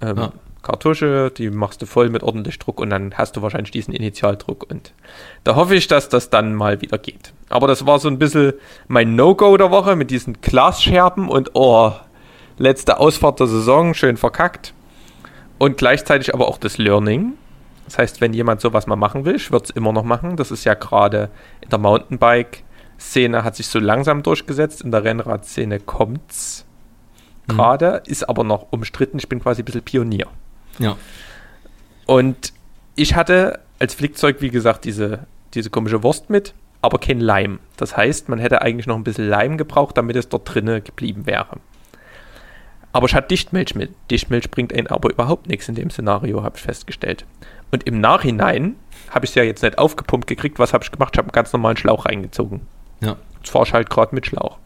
ähm, Ja. Kartusche, die machst du voll mit ordentlich Druck und dann hast du wahrscheinlich diesen Initialdruck. Und da hoffe ich, dass das dann mal wieder geht. Aber das war so ein bisschen mein No-Go der Woche mit diesen Glasscherben und oh, letzte Ausfahrt der Saison, schön verkackt. Und gleichzeitig aber auch das Learning. Das heißt, wenn jemand sowas mal machen will, ich würde es immer noch machen. Das ist ja gerade in der Mountainbike-Szene hat sich so langsam durchgesetzt. In der Rennradszene kommt's gerade, ist aber noch umstritten. Ich bin quasi ein bisschen Pionier. Ja. Und ich hatte als Flickzeug, wie gesagt, diese, diese komische Wurst mit, aber kein Leim. Das heißt, man hätte eigentlich noch ein bisschen Leim gebraucht, damit es dort drinnen geblieben wäre. Aber ich hatte Dichtmilch mit. Dichtmilch bringt einen aber überhaupt nichts in dem Szenario, habe ich festgestellt. Und im Nachhinein habe ich es ja jetzt nicht aufgepumpt gekriegt. Was habe ich gemacht? Ich habe einen ganz normalen Schlauch reingezogen. Ja. Jetzt fahre ich halt gerade mit Schlauch.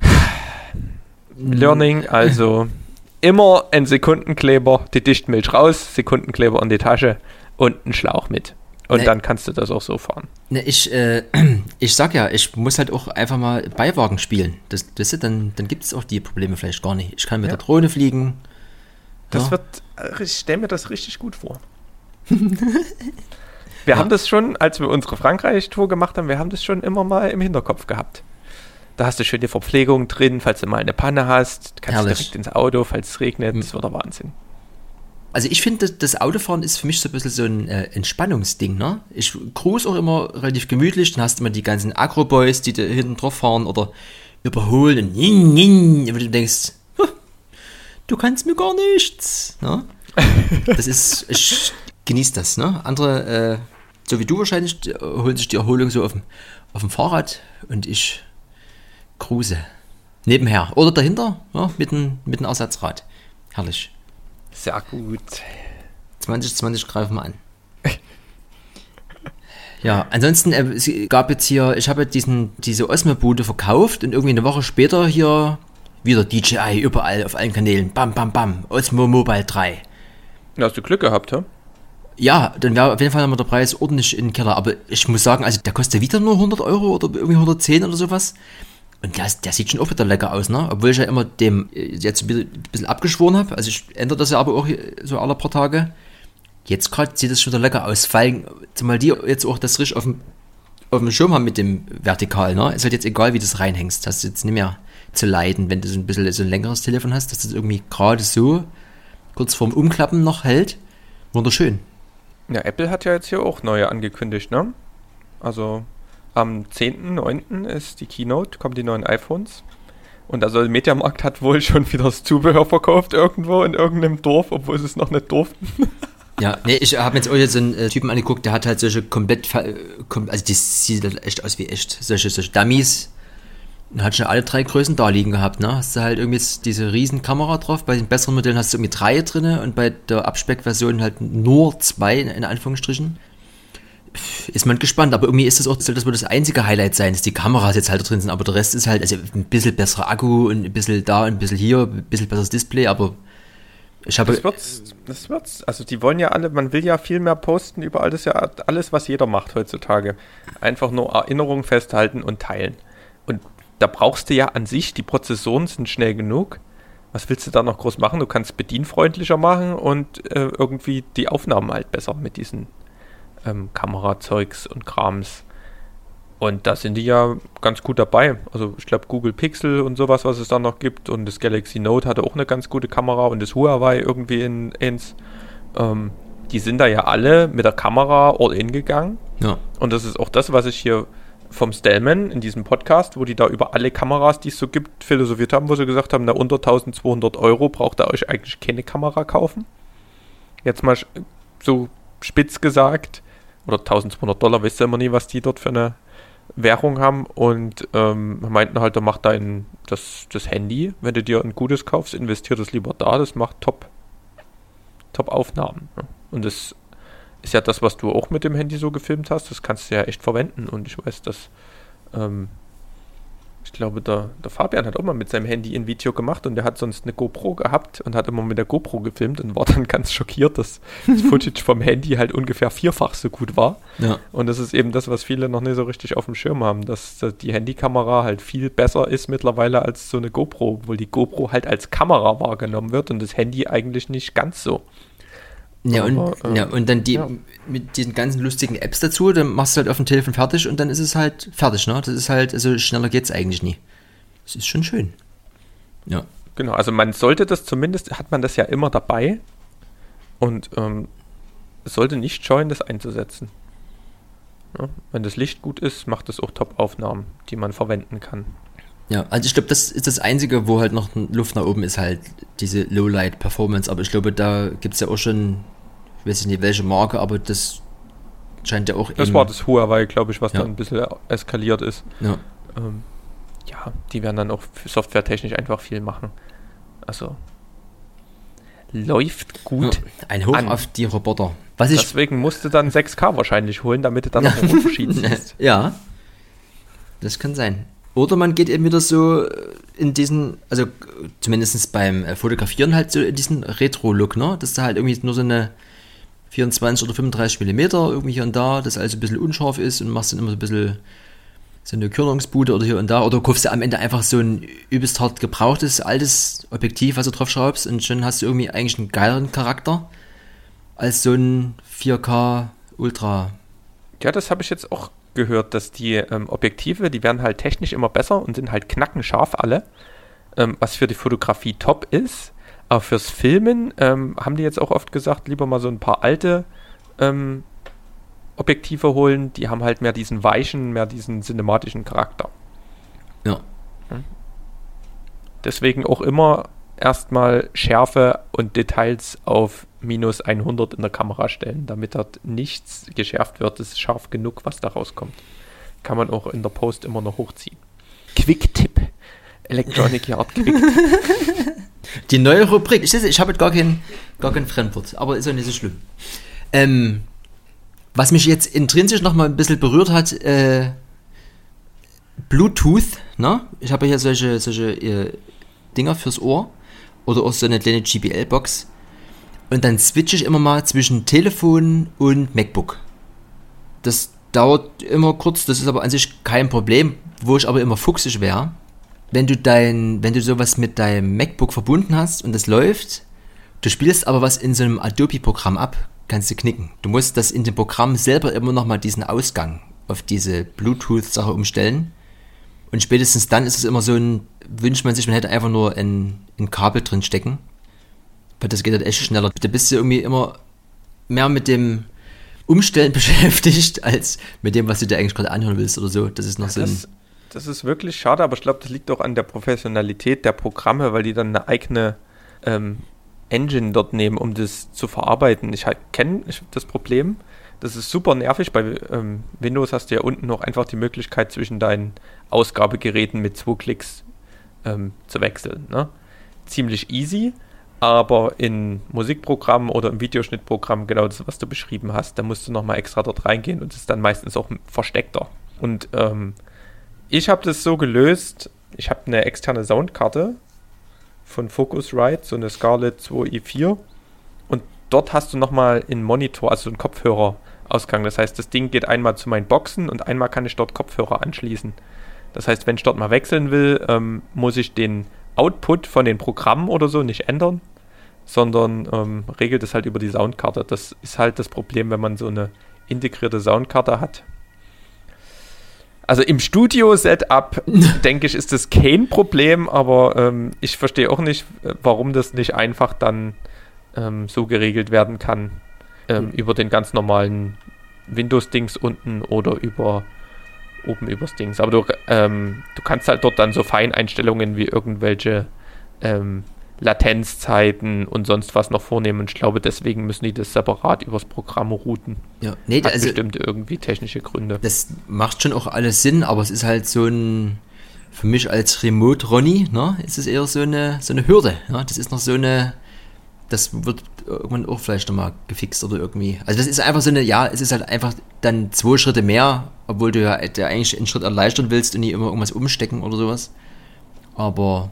Learning, also immer ein Sekundenkleber, die Dichtmilch raus, Sekundenkleber in die Tasche und einen Schlauch mit. Und Nee. dann kannst du das auch so fahren. Ne, ich, äh, ich sag ja, ich muss halt auch einfach mal Beiwagen spielen. Das, das, dann dann gibt es auch die Probleme vielleicht gar nicht. Ich kann mit Ja. der Drohne fliegen. Das Ja. wird, äh, ich stelle mir das richtig gut vor. wir Ja. haben das schon, als wir unsere Frankreich-Tour gemacht haben, wir haben das schon immer mal im Hinterkopf gehabt. Da hast du schön die Verpflegung drin, falls du mal eine Panne hast, kannst du Herrlich. direkt ins Auto, falls es regnet, Hm. das wird der Wahnsinn. Also ich finde, das- Autofahren ist für mich so ein bisschen so ein äh, Entspannungsding, ne? Ich cruise auch immer relativ gemütlich, dann hast du immer die ganzen Agro-Boys, die da hinten drauf fahren oder überholen und ning, ning, wo du denkst, "Huh, du kannst mir gar nichts, ne? Das ist, ich genieße das, ne? Andere, äh, so wie du wahrscheinlich, äh, holen sich die Erholung so auf dem, auf dem Fahrrad und ich cruise. Nebenher. Oder dahinter, ja, mit einem mit Ersatzrad. Herrlich. Sehr gut. 2020 greifen wir an. Ja, ansonsten, äh, es gab jetzt hier, ich habe diesen, diese Osmo-Bude verkauft und irgendwie eine Woche später hier wieder DJI überall auf allen Kanälen. Bam, bam, bam. Osmo Mobile 3. Da hast du Glück gehabt, hä? Ja, dann wäre auf jeden Fall nochmal der Preis ordentlich in den Keller. Aber ich muss sagen, also der kostet wieder nur 100 Euro oder irgendwie 110 oder sowas. Und der, der sieht schon auch wieder lecker aus, ne? Obwohl ich ja immer dem äh, jetzt ein bisschen, abgeschworen habe. Also ich ändere das ja aber auch so alle paar Tage. Jetzt gerade sieht das schon wieder lecker aus. Vor zumal die jetzt auch das richtig auf dem, auf dem Schirm haben mit dem Vertikal, ne? Ist halt jetzt egal, wie du es reinhängst. Hast du jetzt nicht mehr zu leiden, wenn du so ein bisschen so ein längeres Telefon hast, dass das irgendwie gerade so kurz vorm Umklappen noch hält. Wunderschön. Ja, Apple hat ja jetzt hier auch neue angekündigt, ne? Also am 10.9. ist die Keynote, kommen die neuen iPhones. Und also Mediamarkt hat wohl schon wieder das Zubehör verkauft irgendwo in irgendeinem Dorf, obwohl sie es noch nicht durften. Ja, nee, ich habe jetzt auch jetzt einen äh, Typen angeguckt, der hat halt solche komplett, äh, kom also das sieht halt echt aus wie echt, solche, solche Dummies. Und hat schon alle drei Größen da liegen gehabt, ne? Hast du halt irgendwie diese riesen Kamera drauf, bei den besseren Modellen hast du irgendwie drei drin und bei der Abspeckversion halt nur zwei, in Anführungsstrichen. Ist man gespannt, aber irgendwie ist das auch, soll das wohl das einzige Highlight sein, dass die Kameras jetzt halt drin sind, aber der Rest ist halt, also ein bisschen besserer Akku und ein bisschen da ein bisschen hier, ein bisschen besseres Display, aber ich habe. Das wird's, das wird's. Also die wollen ja alle, man will ja viel mehr posten über alles, ja alles, was jeder macht heutzutage. Einfach nur Erinnerungen festhalten und teilen. Und da brauchst du ja an sich, die Prozessoren sind schnell genug. Was willst du da noch groß machen? Du kannst bedienfreundlicher machen und äh, irgendwie die Aufnahmen halt besser mit diesen ähm, Kamerazeugs und Krams. Und da sind die ja ganz gut dabei. Also ich glaube Google Pixel und sowas, was es da noch gibt. Und das Galaxy Note hatte auch eine ganz gute Kamera und das Huawei irgendwie in ins. Ähm, die sind da ja alle mit der Kamera all in gegangen. Ja. Und das ist auch das, was ich hier vom Stallman in diesem Podcast, wo die da über alle Kameras, die es so gibt, philosophiert haben, wo sie gesagt haben, na unter 1200 Euro braucht ihr euch eigentlich keine Kamera kaufen. Jetzt mal so spitz gesagt, oder 1200 Dollar, wisst ihr immer nie, was die dort für eine Währung haben und ähm, meinten halt, da macht dein das, das Handy, wenn du dir ein gutes kaufst, investiert es lieber da, das macht top, top Aufnahmen. Ne? Und das ist ja das, was du auch mit dem Handy so gefilmt hast, das kannst du ja echt verwenden und ich weiß, dass ähm, ich glaube, der, der Fabian hat auch mal mit seinem Handy ein Video gemacht und der hat sonst eine GoPro gehabt und hat immer mit der GoPro gefilmt und war dann ganz schockiert, dass das Footage vom Handy halt ungefähr vierfach so gut war. Ja. Und das ist eben das, was viele noch nicht so richtig auf dem Schirm haben, dass die Handykamera halt viel besser ist mittlerweile als so eine GoPro, obwohl die GoPro halt als Kamera wahrgenommen wird und das Handy eigentlich nicht ganz so. Ja, und, Aber, äh, ja, und dann die ja. mit diesen ganzen lustigen Apps dazu, dann machst du halt auf dem Telefon fertig und dann ist es halt fertig, ne? Das ist halt, also schneller geht's eigentlich nie. Das ist schon schön. Ja. Genau, also man sollte das zumindest, hat man das ja immer dabei und ähm, sollte nicht scheuen, das einzusetzen. Ja, wenn das Licht gut ist, macht es auch Top-Aufnahmen, die man verwenden kann. Ja, also ich glaube, das ist das Einzige, wo halt noch Luft nach oben ist, halt diese Lowlight-Performance. Aber ich glaube, da gibt es ja auch schon, ich weiß nicht welche Marke, aber das scheint ja auch. Das war das Huawei, glaube ich, was ja. da ein bisschen eskaliert ist. Ja. Ähm, ja, die werden dann auch softwaretechnisch einfach viel machen. Also läuft gut. Ja, ein Hoch an. auf die Roboter. Was Deswegen musst du dann 6K wahrscheinlich holen, damit du dann noch einen Unterschied siehst. Ja, das kann sein. Oder man geht eben wieder so in diesen, also zumindest beim äh, Fotografieren halt so in diesen Retro-Look, ne? Dass da halt irgendwie nur so eine 24 oder 35 Millimeter irgendwie hier und da, das alles ein bisschen unscharf ist und machst dann immer so ein bisschen so eine Körnungsbude oder hier und da. Oder kaufst du am Ende einfach so ein übelst hart gebrauchtes, altes Objektiv, was du drauf schraubst und schon hast du irgendwie eigentlich einen geileren Charakter als so ein 4K Ultra. Ja, das habe ich jetzt auch gehört, dass die ähm, Objektive, die werden halt technisch immer besser und sind halt knackenscharf alle, ähm, was für die Fotografie top ist. Aber fürs Filmen ähm, haben die jetzt auch oft gesagt, lieber mal so ein paar alte ähm, Objektive holen, die haben halt mehr diesen weichen, mehr diesen cinematischen Charakter. Ja. Deswegen auch immer erstmal Schärfe und Details auf minus 100 in der Kamera stellen, damit dort nichts geschärft wird. Es ist scharf genug, was da rauskommt. Kann man auch in der Post immer noch hochziehen. Quick-Tipp. Electronic Yard Quick. Die neue Rubrik. Ich, ich habe gar kein, gar kein Fremdwort, aber ist auch nicht so schlimm. Ähm, was mich jetzt intrinsisch nochmal ein bisschen berührt hat, äh, Bluetooth, ne? Ich habe hier solche, solche äh, Dinger fürs Ohr oder auch so eine kleine GBL-Box. Und dann switche ich immer mal zwischen Telefon und MacBook. Das dauert immer kurz, das ist aber an sich kein Problem, wo ich aber immer fuchsig wäre. Wenn du dein, wenn du sowas mit deinem MacBook verbunden hast und das läuft, du spielst aber was in so einem Adobe-Programm ab, kannst du knicken. Du musst das in dem Programm selber immer nochmal diesen Ausgang auf diese Bluetooth-Sache umstellen. Und spätestens dann ist es immer so ein, wünscht man sich, man hätte einfach nur ein, ein Kabel drin stecken. Weil das geht halt echt schneller. Da bist du irgendwie immer mehr mit dem Umstellen beschäftigt, als mit dem, was du dir eigentlich gerade anhören willst oder so. Das ist noch so Das, das ist wirklich schade, aber ich glaube, das liegt auch an der Professionalität der Programme, weil die dann eine eigene ähm, Engine dort nehmen, um das zu verarbeiten. Ich halt kenne das Problem. Das ist super nervig. Bei ähm, Windows hast du ja unten noch einfach die Möglichkeit, zwischen deinen Ausgabegeräten mit zwei Klicks ähm, zu wechseln. Ne? Ziemlich easy, aber in Musikprogrammen oder im Videoschnittprogramm genau das, was du beschrieben hast, da musst du nochmal extra dort reingehen und es ist dann meistens auch versteckter. Und ähm, ich habe das so gelöst, ich habe eine externe Soundkarte von Focusrite, so eine Scarlett 2i4 und dort hast du nochmal einen Monitor, also einen Kopfhörerausgang. Das heißt, das Ding geht einmal zu meinen Boxen und einmal kann ich dort Kopfhörer anschließen. Das heißt, wenn ich dort mal wechseln will, ähm, muss ich den Output von den Programmen oder so nicht ändern, sondern ähm, regelt es halt über die Soundkarte. Das ist halt das Problem, wenn man so eine integrierte Soundkarte hat. Also im Studio-Setup, denke ich, ist das kein Problem, aber ähm, ich verstehe auch nicht, äh, warum das nicht einfach dann ähm, so geregelt werden kann. Ähm, über den ganz normalen Windows-Dings unten oder über oben übers Dings. Aber du, ähm, du kannst halt dort dann so Feineinstellungen wie irgendwelche ähm, Latenzzeiten und sonst was noch vornehmen. Und ich glaube, deswegen müssen die das separat übers Programm routen. Ja, nee, Hat also bestimmt irgendwie technische Gründe. das macht schon auch alles Sinn, aber es ist halt so ein, für mich als Remote-Ronny, ne, ist es eher so eine, so eine Hürde. Ja? Das ist noch so eine, das wird irgendwann auch vielleicht nochmal gefixt oder irgendwie. Also das ist einfach so eine, ja, es ist halt einfach dann zwei Schritte mehr, obwohl du ja der eigentlich einen Schritt erleichtern willst und nicht immer irgendwas umstecken oder sowas. Aber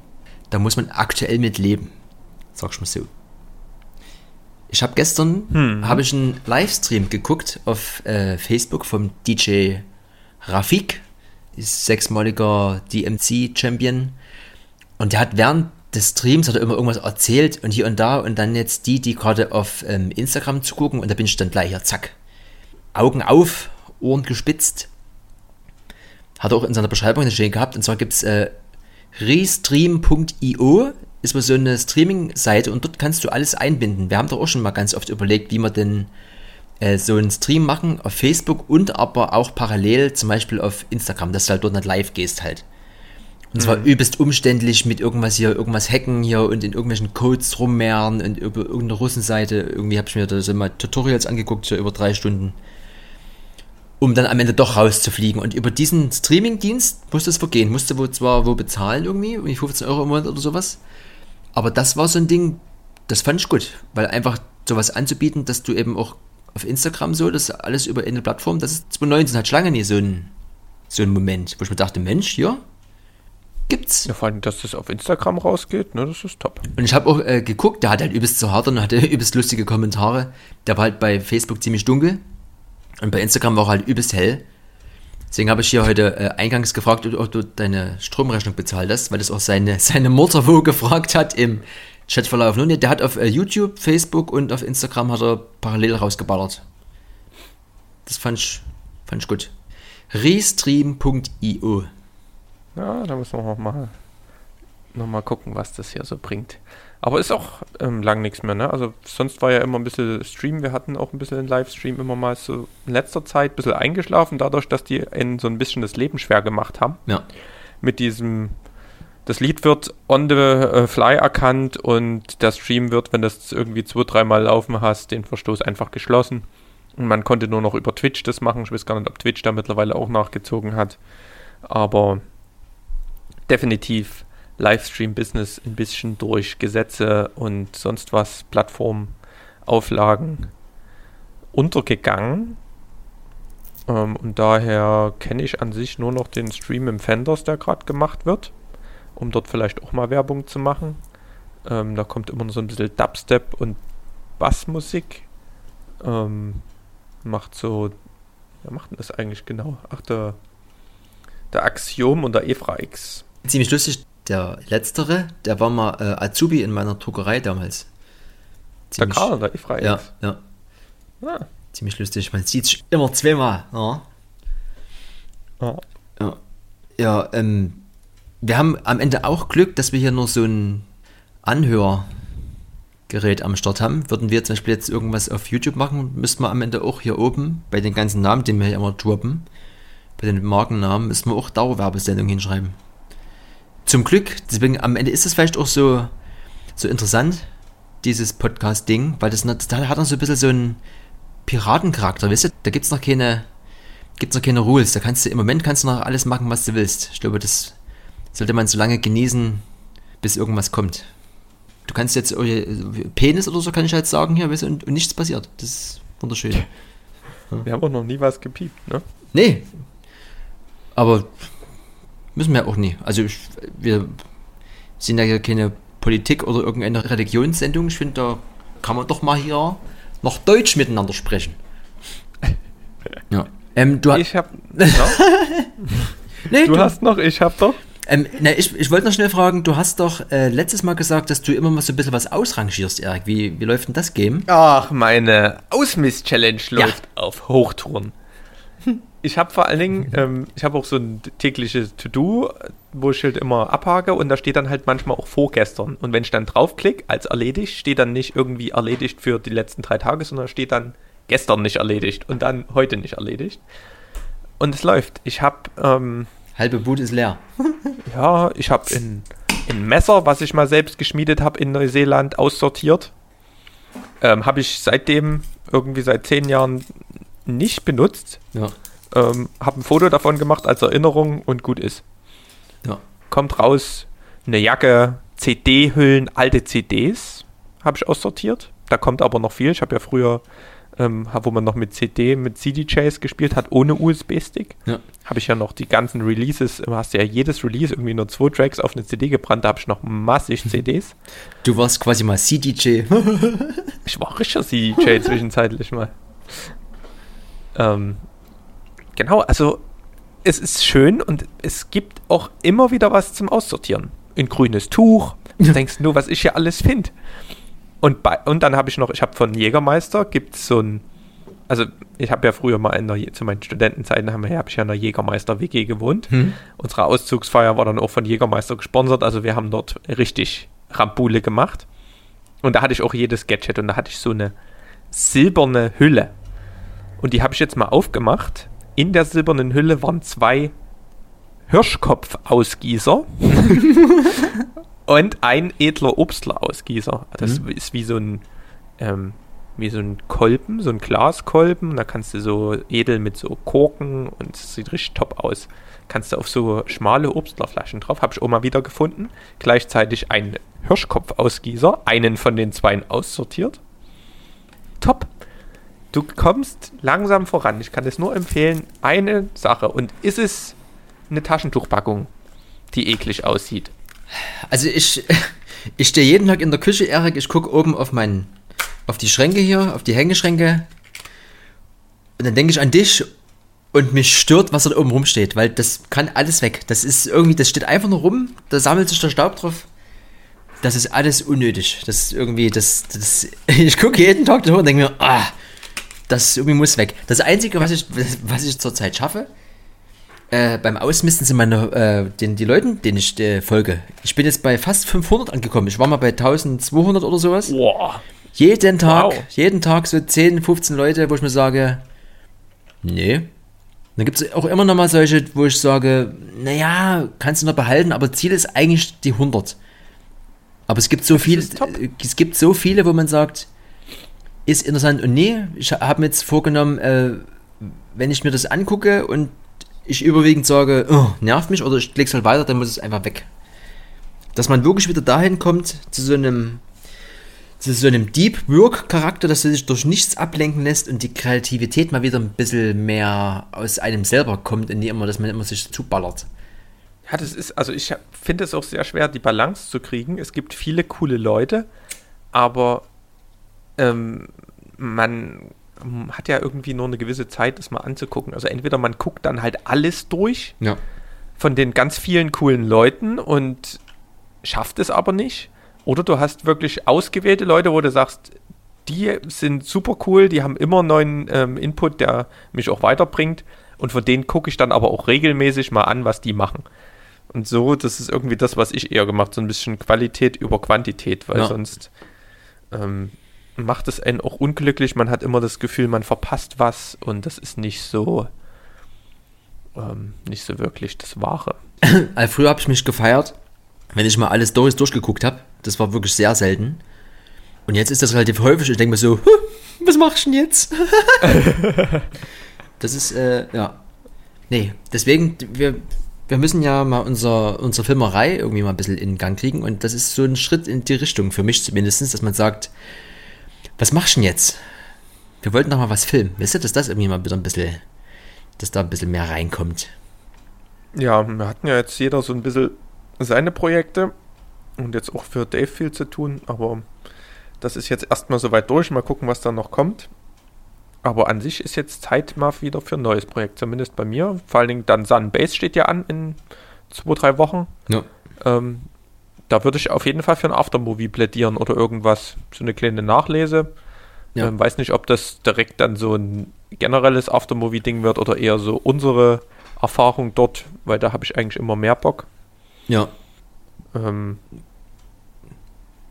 da muss man aktuell mit leben, sag ich mal so. Ich habe gestern Hm. habe ich einen Livestream geguckt auf äh, Facebook vom DJ Rafik, ist sechsmaliger DMC-Champion. Und der hat während des Streams hat er immer irgendwas erzählt und hier und da und dann jetzt die, die gerade auf ähm, Instagram zugucken und da bin ich dann gleich hier, zack. Augen auf, Ohren gespitzt. Hat er auch in seiner Beschreibung stehen gehabt und zwar gibt es äh, restream.io ist mal so eine Streaming-Seite und dort kannst du alles einbinden. Wir haben doch auch schon mal ganz oft überlegt, wie wir denn äh, so einen Stream machen auf Facebook und aber auch parallel zum Beispiel auf Instagram, dass du halt dort nicht live gehst halt. Und zwar übelst umständlich mit irgendwas hier, irgendwas hacken hier und in irgendwelchen Codes rummehren und über irgendeine Russenseite. Irgendwie habe ich mir da so mal Tutorials angeguckt, so über drei Stunden. Um dann am Ende doch rauszufliegen. Und über diesen Streaming-Dienst musste es vergehen. Musste wohl zwar wo bezahlen irgendwie, irgendwie 15 Euro im Monat oder sowas. Aber das war so ein Ding, das fand ich gut. Weil einfach sowas anzubieten, dass du eben auch auf Instagram so, das alles über eine Plattform, das ist 2019 hat Schlange nie so ein, so ein Moment, wo ich mir dachte, Mensch, ja, gibt's. Ja, vor allem, dass das auf Instagram rausgeht, ne, das ist top. Und ich habe auch äh, geguckt, der hat halt übelst zu hart und hatte übelst lustige Kommentare. Der war halt bei Facebook ziemlich dunkel und bei Instagram war er halt übelst hell. Deswegen habe ich hier heute äh, eingangs gefragt, ob du deine Stromrechnung bezahlt hast, weil das auch seine, seine Mutter wo gefragt hat im Chatverlauf. Nun, der hat auf äh, YouTube, Facebook und auf Instagram hat er parallel rausgeballert. Das fand ich, fand ich gut. Restream.io Ja, da müssen wir noch mal, noch mal gucken, was das hier so bringt. Aber ist auch ähm, lang nichts mehr, ne? Also sonst war ja immer ein bisschen Stream. Wir hatten auch ein bisschen Livestream immer mal so in letzter Zeit ein bisschen eingeschlafen, dadurch, dass die in so ein bisschen das Leben schwer gemacht haben. Ja. Mit diesem, das Lied wird on the äh, fly erkannt und der Stream wird, wenn das irgendwie zwei, dreimal laufen hast, den Verstoß einfach geschlossen. Und man konnte nur noch über Twitch das machen. Ich weiß gar nicht, ob Twitch da mittlerweile auch nachgezogen hat. Aber definitiv Livestream-Business ein bisschen durch Gesetze und sonst was, Plattformauflagen untergegangen. Ähm, und daher kenne ich an sich nur noch den Stream im Fenders, der gerade gemacht wird, um dort vielleicht auch mal Werbung zu machen. Ähm, da kommt immer so ein bisschen Dubstep und Bassmusik. Ähm, macht so, wer macht denn das eigentlich genau? Ach, der, der Axiom und der Efra X. Ziemlich lustig, der letztere, der war mal äh, Azubi in meiner Druckerei damals. Der Ziemlich, Karl, der Efra Ja, ja. Ah, Ziemlich lustig. Man sieht immer zweimal. Ja. Ja, ja, ja ähm, wir haben am Ende auch Glück, dass wir hier nur so ein Anhörgerät am Start haben. Würden wir zum Beispiel jetzt irgendwas auf YouTube machen, müssten wir am Ende auch hier oben bei den ganzen Namen, die wir hier immer droppen, bei den Markennamen, müssen wir auch Dauerwerbesendung hinschreiben. Zum Glück, deswegen am Ende ist es vielleicht auch so, so interessant, dieses Podcast-Ding, weil das, das hat noch so ein bisschen so einen Piratencharakter, weißt du? Da gibt es noch keine, gibt's noch keine Rules. Da kannst du im Moment kannst du noch alles machen, was du willst. Ich glaube, das sollte man so lange genießen, bis irgendwas kommt. Du kannst jetzt Penis oder so kann ich halt sagen hier, weißt du, und, und nichts passiert. Das ist wunderschön. Wir haben auch noch nie was gepiept, ne? Nee. Aber müssen wir auch nie. Also ich, wir sind ja keine Politik oder irgendeine Religionssendung. Ich finde, da kann man doch mal hier noch Deutsch miteinander sprechen. Ja. Ähm, du ich hab. Ja. nee, du, du, hast noch, ich hab doch. Ähm, na, ich, ich wollte noch schnell fragen, du hast doch äh, letztes Mal gesagt, dass du immer mal so ein bisschen was ausrangierst, Erik. Wie, wie läuft denn das Game? Ach, meine Ausmiss-Challenge läuft ja. auf Hochtouren. Ich habe vor allen Dingen, ähm, ich habe auch so ein tägliches To-Do, wo ich halt immer abhake und da steht dann halt manchmal auch vorgestern. Und wenn ich dann draufklicke, als erledigt, steht dann nicht irgendwie erledigt für die letzten drei Tage, sondern steht dann gestern nicht erledigt und dann heute nicht erledigt. Und es läuft. Ich habe ähm, Halbe Boot ist leer. ja, ich habe ein, ein Messer, was ich mal selbst geschmiedet habe in Neuseeland, aussortiert. Ähm, habe ich seitdem irgendwie seit zehn Jahren nicht benutzt. Ja. Ähm, habe ein Foto davon gemacht als Erinnerung und gut ist. Ja. Kommt raus eine Jacke, CD-Hüllen, alte CDs habe ich aussortiert. Da kommt aber noch viel. Ich habe ja früher ähm, wo man noch mit CD, mit CD-Chase gespielt hat, ohne USB-Stick. Ja. Habe ich ja noch die ganzen Releases, du hast ja jedes Release irgendwie nur zwei Tracks auf eine CD gebrannt, da habe ich noch massig CDs. Du warst quasi mal CDJ. ich war richtiger CDJ zwischenzeitlich mal. Ähm, genau, also es ist schön und es gibt auch immer wieder was zum Aussortieren. Ein grünes Tuch. Du denkst nur, was ich hier alles finde. Und, bei, und dann habe ich noch, ich habe von Jägermeister, gibt es so ein, also ich habe ja früher mal in der, zu meinen Studentenzeiten habe hab ich ja in der Jägermeister-WG gewohnt. Hm. Unsere Auszugsfeier war dann auch von Jägermeister gesponsert, also wir haben dort richtig Rambule gemacht. Und da hatte ich auch jedes Gadget und da hatte ich so eine silberne Hülle. Und die habe ich jetzt mal aufgemacht. In der silbernen Hülle waren zwei Hirschkopf-Ausgießer. Und ein edler Obstler-Ausgießer. Das mhm. ist wie so ein, ähm, wie so ein Kolben, so ein Glaskolben. Da kannst du so edel mit so Korken und es sieht richtig top aus. Kannst du auf so schmale Obstlerflaschen drauf. Habe ich auch mal wieder gefunden. Gleichzeitig einen Hirschkopf-Ausgießer. Einen von den zwei aussortiert. Top. Du kommst langsam voran. Ich kann es nur empfehlen. Eine Sache. Und ist es eine Taschentuchpackung, die eklig aussieht? Also ich, ich stehe jeden Tag in der Küche, Erik, ich gucke oben auf meinen, auf die Schränke hier, auf die Hängeschränke. Und dann denke ich an dich und mich stört, was da oben rumsteht, weil das kann alles weg. Das ist irgendwie, das steht einfach nur rum, da sammelt sich der Staub drauf. Das ist alles unnötig. Das ist irgendwie, das, das, ich gucke jeden Tag da und denke mir, ah, das irgendwie muss weg. Das Einzige, was ich, was ich zurzeit schaffe, äh, beim Ausmisten sind meine, äh, den, die Leuten, denen ich äh, folge. Ich bin jetzt bei fast 500 angekommen. Ich war mal bei 1200 oder sowas. Wow. Jeden Tag, wow. jeden Tag so 10, 15 Leute, wo ich mir sage, nee. Dann gibt es auch immer noch mal solche, wo ich sage, naja, kannst du noch behalten, aber Ziel ist eigentlich die 100. Aber es gibt so viele, es gibt so viele, wo man sagt, ist interessant und nee, ich habe mir jetzt vorgenommen, äh, wenn ich mir das angucke und ich überwiegend sage, oh, nervt mich oder ich klicke halt weiter, dann muss es einfach weg. Dass man wirklich wieder dahin kommt zu so einem zu so einem Deep Work Charakter, dass er sich durch nichts ablenken lässt und die Kreativität mal wieder ein bisschen mehr aus einem selber kommt nicht immer, dass man immer sich zuballert. Ja, das ist, also ich finde es auch sehr schwer, die Balance zu kriegen. Es gibt viele coole Leute, aber ähm, man hat ja irgendwie nur eine gewisse Zeit, das mal anzugucken. Also entweder man guckt dann halt alles durch ja. von den ganz vielen coolen Leuten und schafft es aber nicht. Oder du hast wirklich ausgewählte Leute, wo du sagst, die sind super cool, die haben immer neuen ähm, Input, der mich auch weiterbringt. Und von denen gucke ich dann aber auch regelmäßig mal an, was die machen. Und so, das ist irgendwie das, was ich eher gemacht, so ein bisschen Qualität über Quantität, weil Ja. sonst ähm, macht es einen auch unglücklich. Man hat immer das Gefühl, man verpasst was und das ist nicht so, ähm, nicht so wirklich das Wahre. Also früher habe ich mich gefeiert, wenn ich mal alle Stories durchgeguckt habe. Das war wirklich sehr selten. Und jetzt ist das relativ häufig. Ich denke mir so, "Huh, was machst du denn jetzt? das ist, äh, ja. Nee, deswegen, wir, wir müssen ja mal unser, unsere Filmerei irgendwie mal ein bisschen in Gang kriegen. Und das ist so ein Schritt in die Richtung, für mich zumindest, dass man sagt, was machst du denn jetzt? Wir wollten doch mal was filmen. Wisst ihr, dass das irgendwie mal wieder ein bisschen, dass da ein bisschen mehr reinkommt? Ja, wir hatten ja jetzt jeder so ein bisschen seine Projekte und jetzt auch für Dave viel zu tun, aber das ist jetzt erstmal soweit durch. Mal gucken, was da noch kommt. Aber an sich ist jetzt Zeit mal wieder für ein neues Projekt, zumindest bei mir. Vor allen Dingen dann Sun Base steht ja an in zwei, drei Wochen. Ja. Ähm, da würde ich auf jeden Fall für ein Aftermovie plädieren oder irgendwas, so eine kleine Nachlese. Ja. Ähm, weiß nicht, ob das direkt dann so ein generelles Aftermovie-Ding wird oder eher so unsere Erfahrung dort, weil da habe ich eigentlich immer mehr Bock. Ja. Ähm,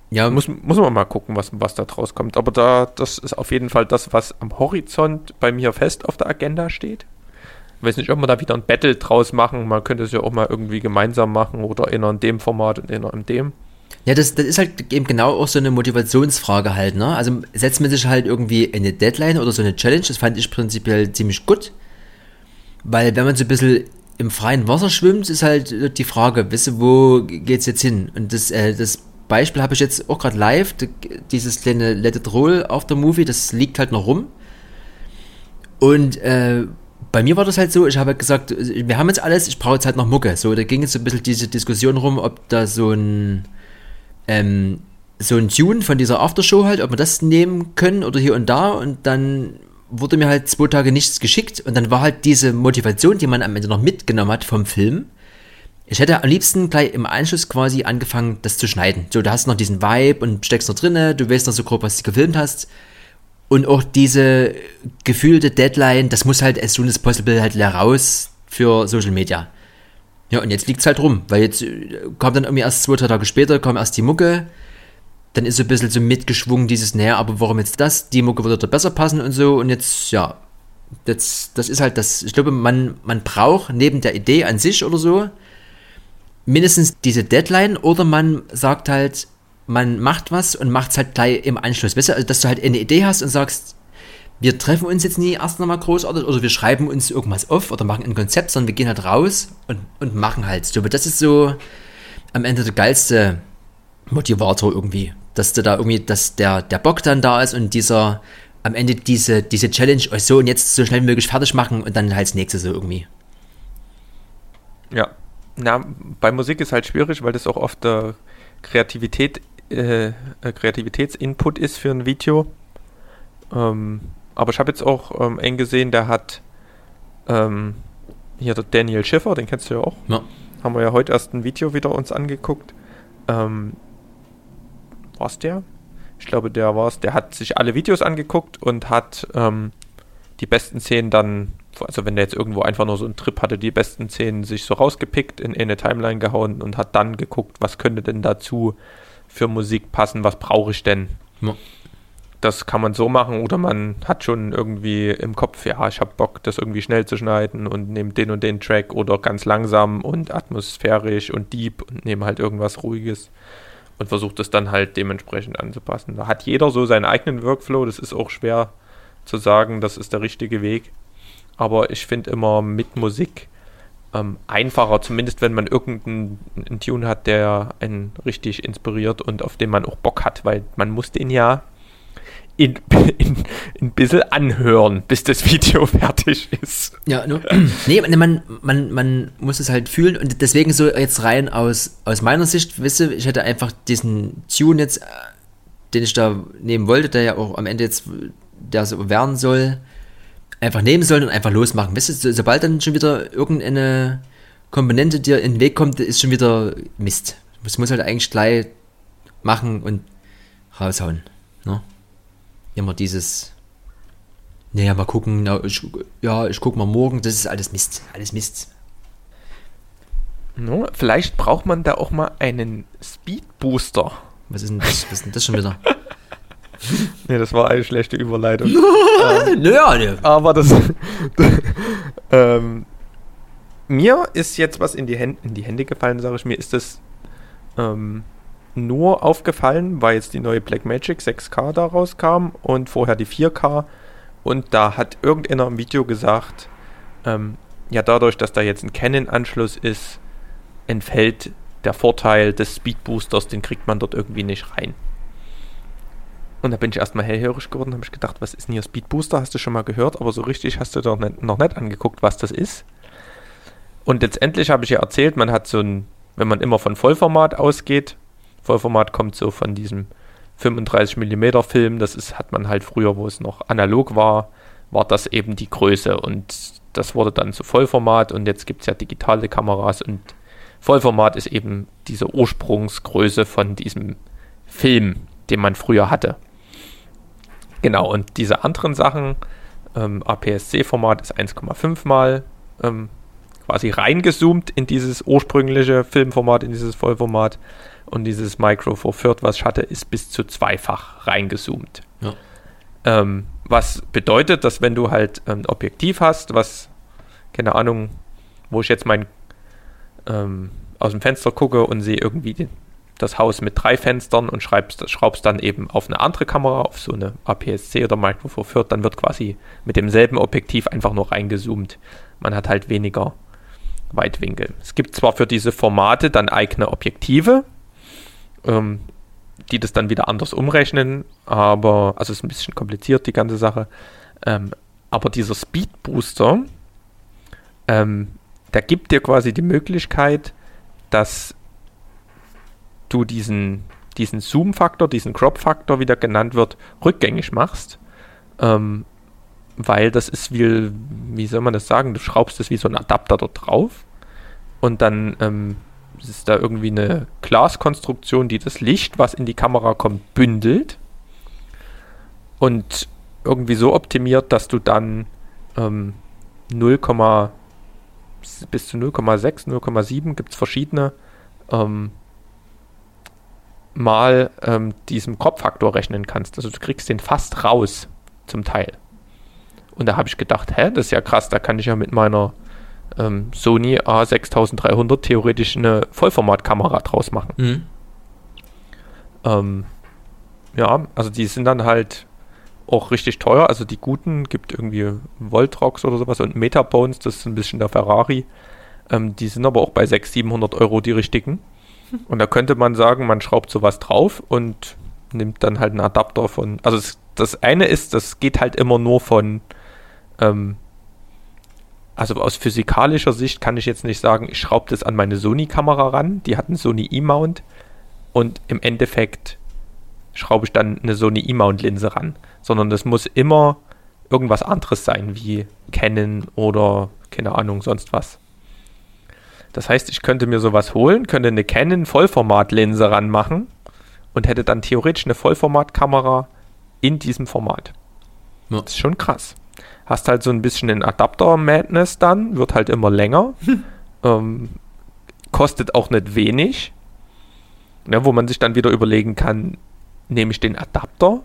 Ja, muss, muss man mal gucken, was, was da draus kommt. Aber da, das ist auf jeden Fall das, was am Horizont bei mir fest auf der Agenda steht. Weiß nicht, ob wir da wieder ein Battle draus machen. Man könnte es ja auch mal irgendwie gemeinsam machen oder in dem Format und in dem. Ja, das, das ist halt eben genau auch so eine Motivationsfrage halt, ne? Also setzt man sich halt irgendwie eine Deadline oder so eine Challenge, das fand ich prinzipiell ziemlich gut. Weil wenn man so ein bisschen im freien Wasser schwimmt, ist halt die Frage, wisst ihr, wo geht's jetzt hin? Und das, äh, das Beispiel habe ich jetzt auch gerade live, dieses kleine Let It Roll auf der Movie, das liegt halt noch rum. Und äh, bei mir war das halt so, ich habe halt gesagt, wir haben jetzt alles, ich brauche jetzt halt noch Mucke. So, da ging jetzt so ein bisschen diese Diskussion rum, ob da so ein ähm, so ein Tune von dieser Aftershow halt, ob wir das nehmen können oder hier und da und dann wurde mir halt zwei Tage nichts geschickt und dann war halt diese Motivation, die man am Ende noch mitgenommen hat vom Film. Ich hätte am liebsten gleich im Anschluss quasi angefangen, das zu schneiden. So, du hast noch diesen Vibe und steckst noch drinne, du weißt noch so grob, was du gefilmt hast. Und auch diese gefühlte Deadline, das muss halt as soon as possible halt raus für Social Media. Ja, und jetzt liegt's halt rum, weil jetzt äh, kommt dann irgendwie erst zwei, drei Tage später, kommt erst die Mucke, dann ist so ein bisschen so mitgeschwungen dieses, naja, aber warum jetzt das? Die Mucke würde da besser passen und so und jetzt, ja, das, das ist halt das, ich glaube, man, man braucht neben der Idee an sich oder so mindestens diese Deadline oder man sagt halt, man macht was und macht es halt gleich im Anschluss. Weißt du, also, dass du halt eine Idee hast und sagst, wir treffen uns jetzt nie erst nochmal großartig oder wir schreiben uns irgendwas auf oder machen ein Konzept, sondern wir gehen halt raus und, und machen halt. Glaube, das ist so am Ende der geilste Motivator irgendwie. Dass du da irgendwie, dass der, der Bock dann da ist und dieser, am Ende diese, diese Challenge, oh, so und jetzt so schnell wie möglich fertig machen und dann halt das nächste so irgendwie. Ja. Na, bei Musik ist halt schwierig, weil das auch oft der Kreativität, äh, äh, Kreativitätsinput ist für ein Video. Ähm, aber ich habe jetzt auch ähm, eng gesehen, der hat ähm, hier der Daniel Schiffer, den kennst du ja auch. Ja. Haben wir ja heute erst ein Video wieder uns angeguckt. Ähm, war's der? Ich glaube, der war's. Der hat sich alle Videos angeguckt und hat ähm, die besten Szenen dann, also wenn der jetzt irgendwo einfach nur so einen Trip hatte, die besten Szenen sich so rausgepickt, in, in eine Timeline gehauen und hat dann geguckt, was könnte denn dazu für Musik passen, was brauche ich denn? Ja. Das kann man so machen oder man hat schon irgendwie im Kopf, ja, ich habe Bock, das irgendwie schnell zu schneiden und nehme den und den Track oder ganz langsam und atmosphärisch und deep und nehme halt irgendwas Ruhiges und versucht es dann halt dementsprechend anzupassen. Da hat jeder so seinen eigenen Workflow, das ist auch schwer zu sagen, das ist der richtige Weg. Aber ich finde immer mit Musik ähm, einfacher, zumindest wenn man irgendeinen einen Tune hat, der einen richtig inspiriert und auf den man auch Bock hat, weil man muss den ja in, in, ein bisschen anhören, bis das Video fertig ist. Ja, nur, nee, man, man, man muss es halt fühlen und deswegen so jetzt rein aus, aus meiner Sicht, wisse, ich hätte einfach diesen Tune jetzt, äh, den ich da nehmen wollte, der ja auch am Ende jetzt, der so werden soll, einfach nehmen sollen und einfach losmachen. Weißt du, so, sobald dann schon wieder irgendeine Komponente dir in den Weg kommt, ist schon wieder Mist. Das muss halt eigentlich gleich machen und raushauen. Ne? Immer dieses Naja, mal gucken. Na, ich, ja, ich guck mal morgen. Das ist alles Mist. Alles Mist. No, vielleicht braucht man da auch mal einen Speed Booster. Was ist denn das, was ist denn das schon wieder? Nee, das war eine schlechte Überleitung. naja, ne. Aber das. ähm, mir ist jetzt was in die, Hände, in die Hände gefallen, sage ich. Mir ist das ähm, nur aufgefallen, weil jetzt die neue Blackmagic 6K da rauskam und vorher die 4K. Und da hat irgendeiner im Video gesagt, ähm, ja, dadurch, dass da jetzt ein Canon-Anschluss ist, entfällt der Vorteil des Speed Boosters, den kriegt man dort irgendwie nicht rein. Und da bin ich erstmal hellhörig geworden, habe ich gedacht, was ist denn hier Speed Booster? Hast du schon mal gehört, aber so richtig hast du doch noch nicht angeguckt, was das ist. Und letztendlich habe ich ja erzählt, man hat so ein, wenn man immer von Vollformat ausgeht, Vollformat kommt so von diesem 35 mm Film, das ist, hat man halt früher, wo es noch analog war, war das eben die Größe und das wurde dann zu Vollformat und jetzt gibt es ja digitale Kameras und Vollformat ist eben diese Ursprungsgröße von diesem Film, den man früher hatte. Genau, und diese anderen Sachen, ähm, APS-C-Format ist 1,5 mal ähm, quasi reingezoomt in dieses ursprüngliche Filmformat, in dieses Vollformat. Und dieses Micro Four Third, was ich hatte, ist bis zu zweifach reingezoomt. Ja. Ähm, was bedeutet, dass wenn du halt ein Objektiv hast, was, keine Ahnung, wo ich jetzt mein ähm, aus dem Fenster gucke und sehe irgendwie den, das Haus mit drei Fenstern und schreibst, schraubst dann eben auf eine andere Kamera, auf so eine APS-C oder Micro Four Third, dann wird quasi mit demselben Objektiv einfach nur reingezoomt. Man hat halt weniger Weitwinkel. Es gibt zwar für diese Formate dann eigene Objektive, ähm, die das dann wieder anders umrechnen, aber, also es ist ein bisschen kompliziert, die ganze Sache. Ähm, aber dieser Speed Booster, ähm, der gibt dir quasi die Möglichkeit, dass du diesen, diesen Zoom-Faktor, diesen Crop-Faktor, wie der genannt wird, rückgängig machst. Ähm, weil das ist wie, wie soll man das sagen, du schraubst es wie so ein Adapter dort drauf. Und dann ähm, ist da irgendwie eine Glaskonstruktion, die das Licht, was in die Kamera kommt, bündelt. Und irgendwie so optimiert, dass du dann ähm, 0, bis zu 0,6, 0,7 gibt es verschiedene ähm, mal ähm, diesem Kopffaktor rechnen kannst. Also du kriegst den fast raus zum Teil. Und da habe ich gedacht, hä, das ist ja krass, da kann ich ja mit meiner ähm, Sony A6300 theoretisch eine Vollformatkamera draus machen. Mhm. Ähm, ja, also die sind dann halt auch richtig teuer. Also die guten gibt irgendwie Voltrox oder sowas und Metabones, das ist ein bisschen der Ferrari. Ähm, die sind aber auch bei 600, 700 Euro die richtigen. Und da könnte man sagen, man schraubt sowas drauf und nimmt dann halt einen Adapter von. Also es, das eine ist, das geht halt immer nur von ähm, also aus physikalischer Sicht kann ich jetzt nicht sagen, ich schraube das an meine Sony-Kamera ran, die hat einen Sony E-Mount und im Endeffekt schraube ich dann eine Sony E-Mount-Linse ran, sondern das muss immer irgendwas anderes sein, wie Canon oder keine Ahnung, sonst was. Das heißt, ich könnte mir sowas holen, könnte eine Canon Vollformat-Linse ranmachen und hätte dann theoretisch eine Vollformatkamera in diesem Format. Ja. Das ist schon krass hast halt so ein bisschen den Adapter-Madness dann, wird halt immer länger. ähm, kostet auch nicht wenig. Ne, wo man sich dann wieder überlegen kann, nehme ich den Adapter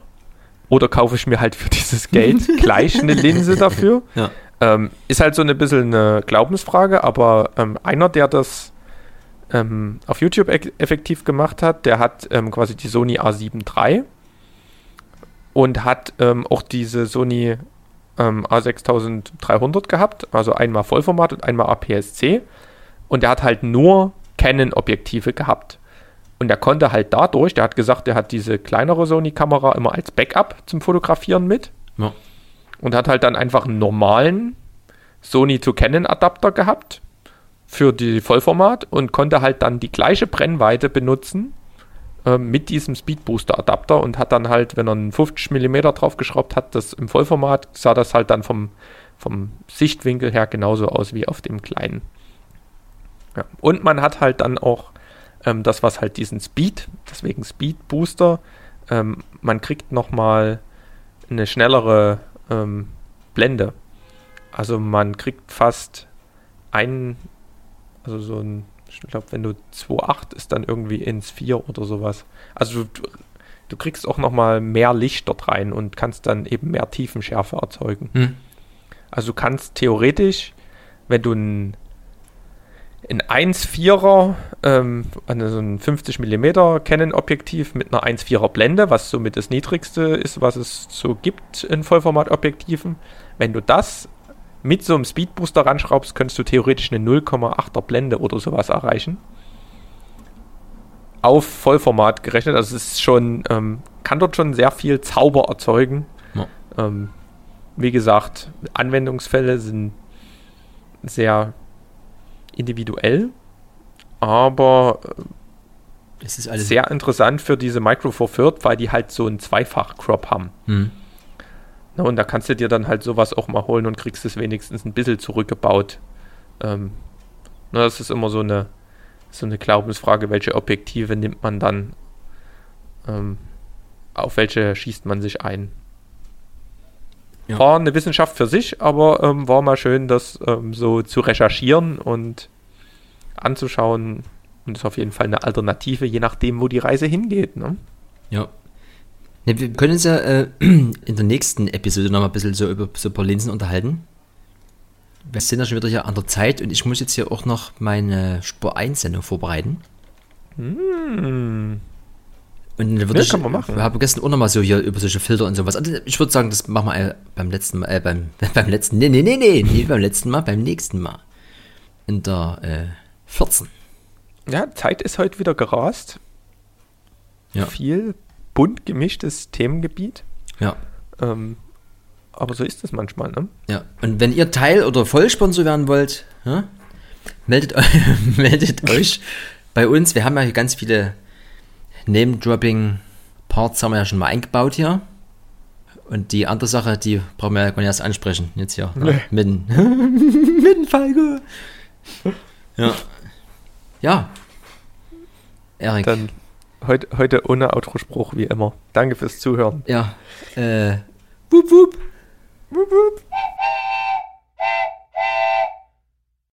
oder kaufe ich mir halt für dieses Geld gleich eine Linse dafür? Ja. Ähm, ist halt so ein bisschen eine Glaubensfrage, aber ähm, einer, der das ähm, auf YouTube effektiv gemacht hat, der hat ähm, quasi die Sony A7 III und hat ähm, auch diese Sony ähm, A6300 gehabt, also einmal Vollformat und einmal APS-C. Und der hat halt nur Canon-Objektive gehabt. Und er konnte halt dadurch, der hat gesagt, der hat diese kleinere Sony-Kamera immer als Backup zum Fotografieren mit. Ja. Und hat halt dann einfach einen normalen Sony to Canon Adapter gehabt für die Vollformat und konnte halt dann die gleiche Brennweite benutzen äh, mit diesem Speedbooster Adapter und hat dann halt, wenn er einen 50 mm draufgeschraubt hat, das im Vollformat sah das halt dann vom, vom Sichtwinkel her genauso aus wie auf dem kleinen. Ja. Und man hat halt dann auch ähm, das, was halt diesen Speed, deswegen Speed Booster, ähm, man kriegt nochmal eine schnellere ähm, Blende. Also man kriegt fast einen, also so ein, ich glaube, wenn du 2.8 ist dann irgendwie ins 4 oder sowas. Also du, du kriegst auch nochmal mehr Licht dort rein und kannst dann eben mehr Tiefenschärfe erzeugen. Hm. Also du kannst theoretisch, wenn du ein, ein 1,4er, ähm, also ein 50 mm Canon-Objektiv mit einer 1,4er Blende, was somit das niedrigste ist, was es so gibt in Vollformat-Objektiven, wenn du das mit so einem Speedbooster ranschraubst, könntest du theoretisch eine 0,8er Blende oder sowas erreichen. Auf Vollformat gerechnet. Also es ist schon, ähm, kann dort schon sehr viel Zauber erzeugen. Ja. Ähm, wie gesagt, Anwendungsfälle sind sehr individuell, aber äh, Es ist alles. sehr interessant für diese Micro Four Third, weil die halt so einen Zweifach-Crop haben. Hm. Na, und da kannst du dir dann halt sowas auch mal holen und kriegst es wenigstens ein bisschen zurückgebaut. Ähm, na, das ist immer so eine, so eine Glaubensfrage, welche Objektive nimmt man dann, ähm, auf welche schießt man sich ein. Ja. War eine Wissenschaft für sich, aber ähm, war mal schön, das ähm, so zu recherchieren und anzuschauen. Und ist auf jeden Fall eine Alternative, je nachdem, wo die Reise hingeht. Ne? Ja. Ne, wir können uns ja äh, in der nächsten Episode noch mal ein bisschen so über so ein paar Linsen unterhalten. Wir sind ja schon wieder hier an der Zeit und ich muss jetzt hier auch noch meine Spur 1 Sendung vorbereiten. Hm. Und dann würde Ja, ich, kann man machen. wir haben gestern auch noch mal so hier über solche Filter und sowas. Also ich würde sagen, das machen wir beim letzten Mal, äh, beim, beim letzten, nee, nee, nee, nee, nee, beim letzten Mal, beim nächsten Mal. In der äh, 14. Ja, Zeit ist heute wieder gerast. Ja. Viel bunt gemischtes Themengebiet. Ja. Ähm, aber so ist es manchmal, ne? Ja, und wenn ihr Teil- oder Vollsponsor werden wollt, ja, meldet, meldet euch bei uns. Wir haben ja hier ganz viele Name-Dropping-Parts haben wir ja schon mal eingebaut hier. Und die andere Sache, die brauchen wir ja gar nicht erst ansprechen. Jetzt hier. Nee. Ja, mitten. mitten Falco. Ja. Ja. Erik. Dann heute, heute ohne Autospruch wie immer. Danke fürs Zuhören. Ja. Äh. Boop, boop. Boop, boop.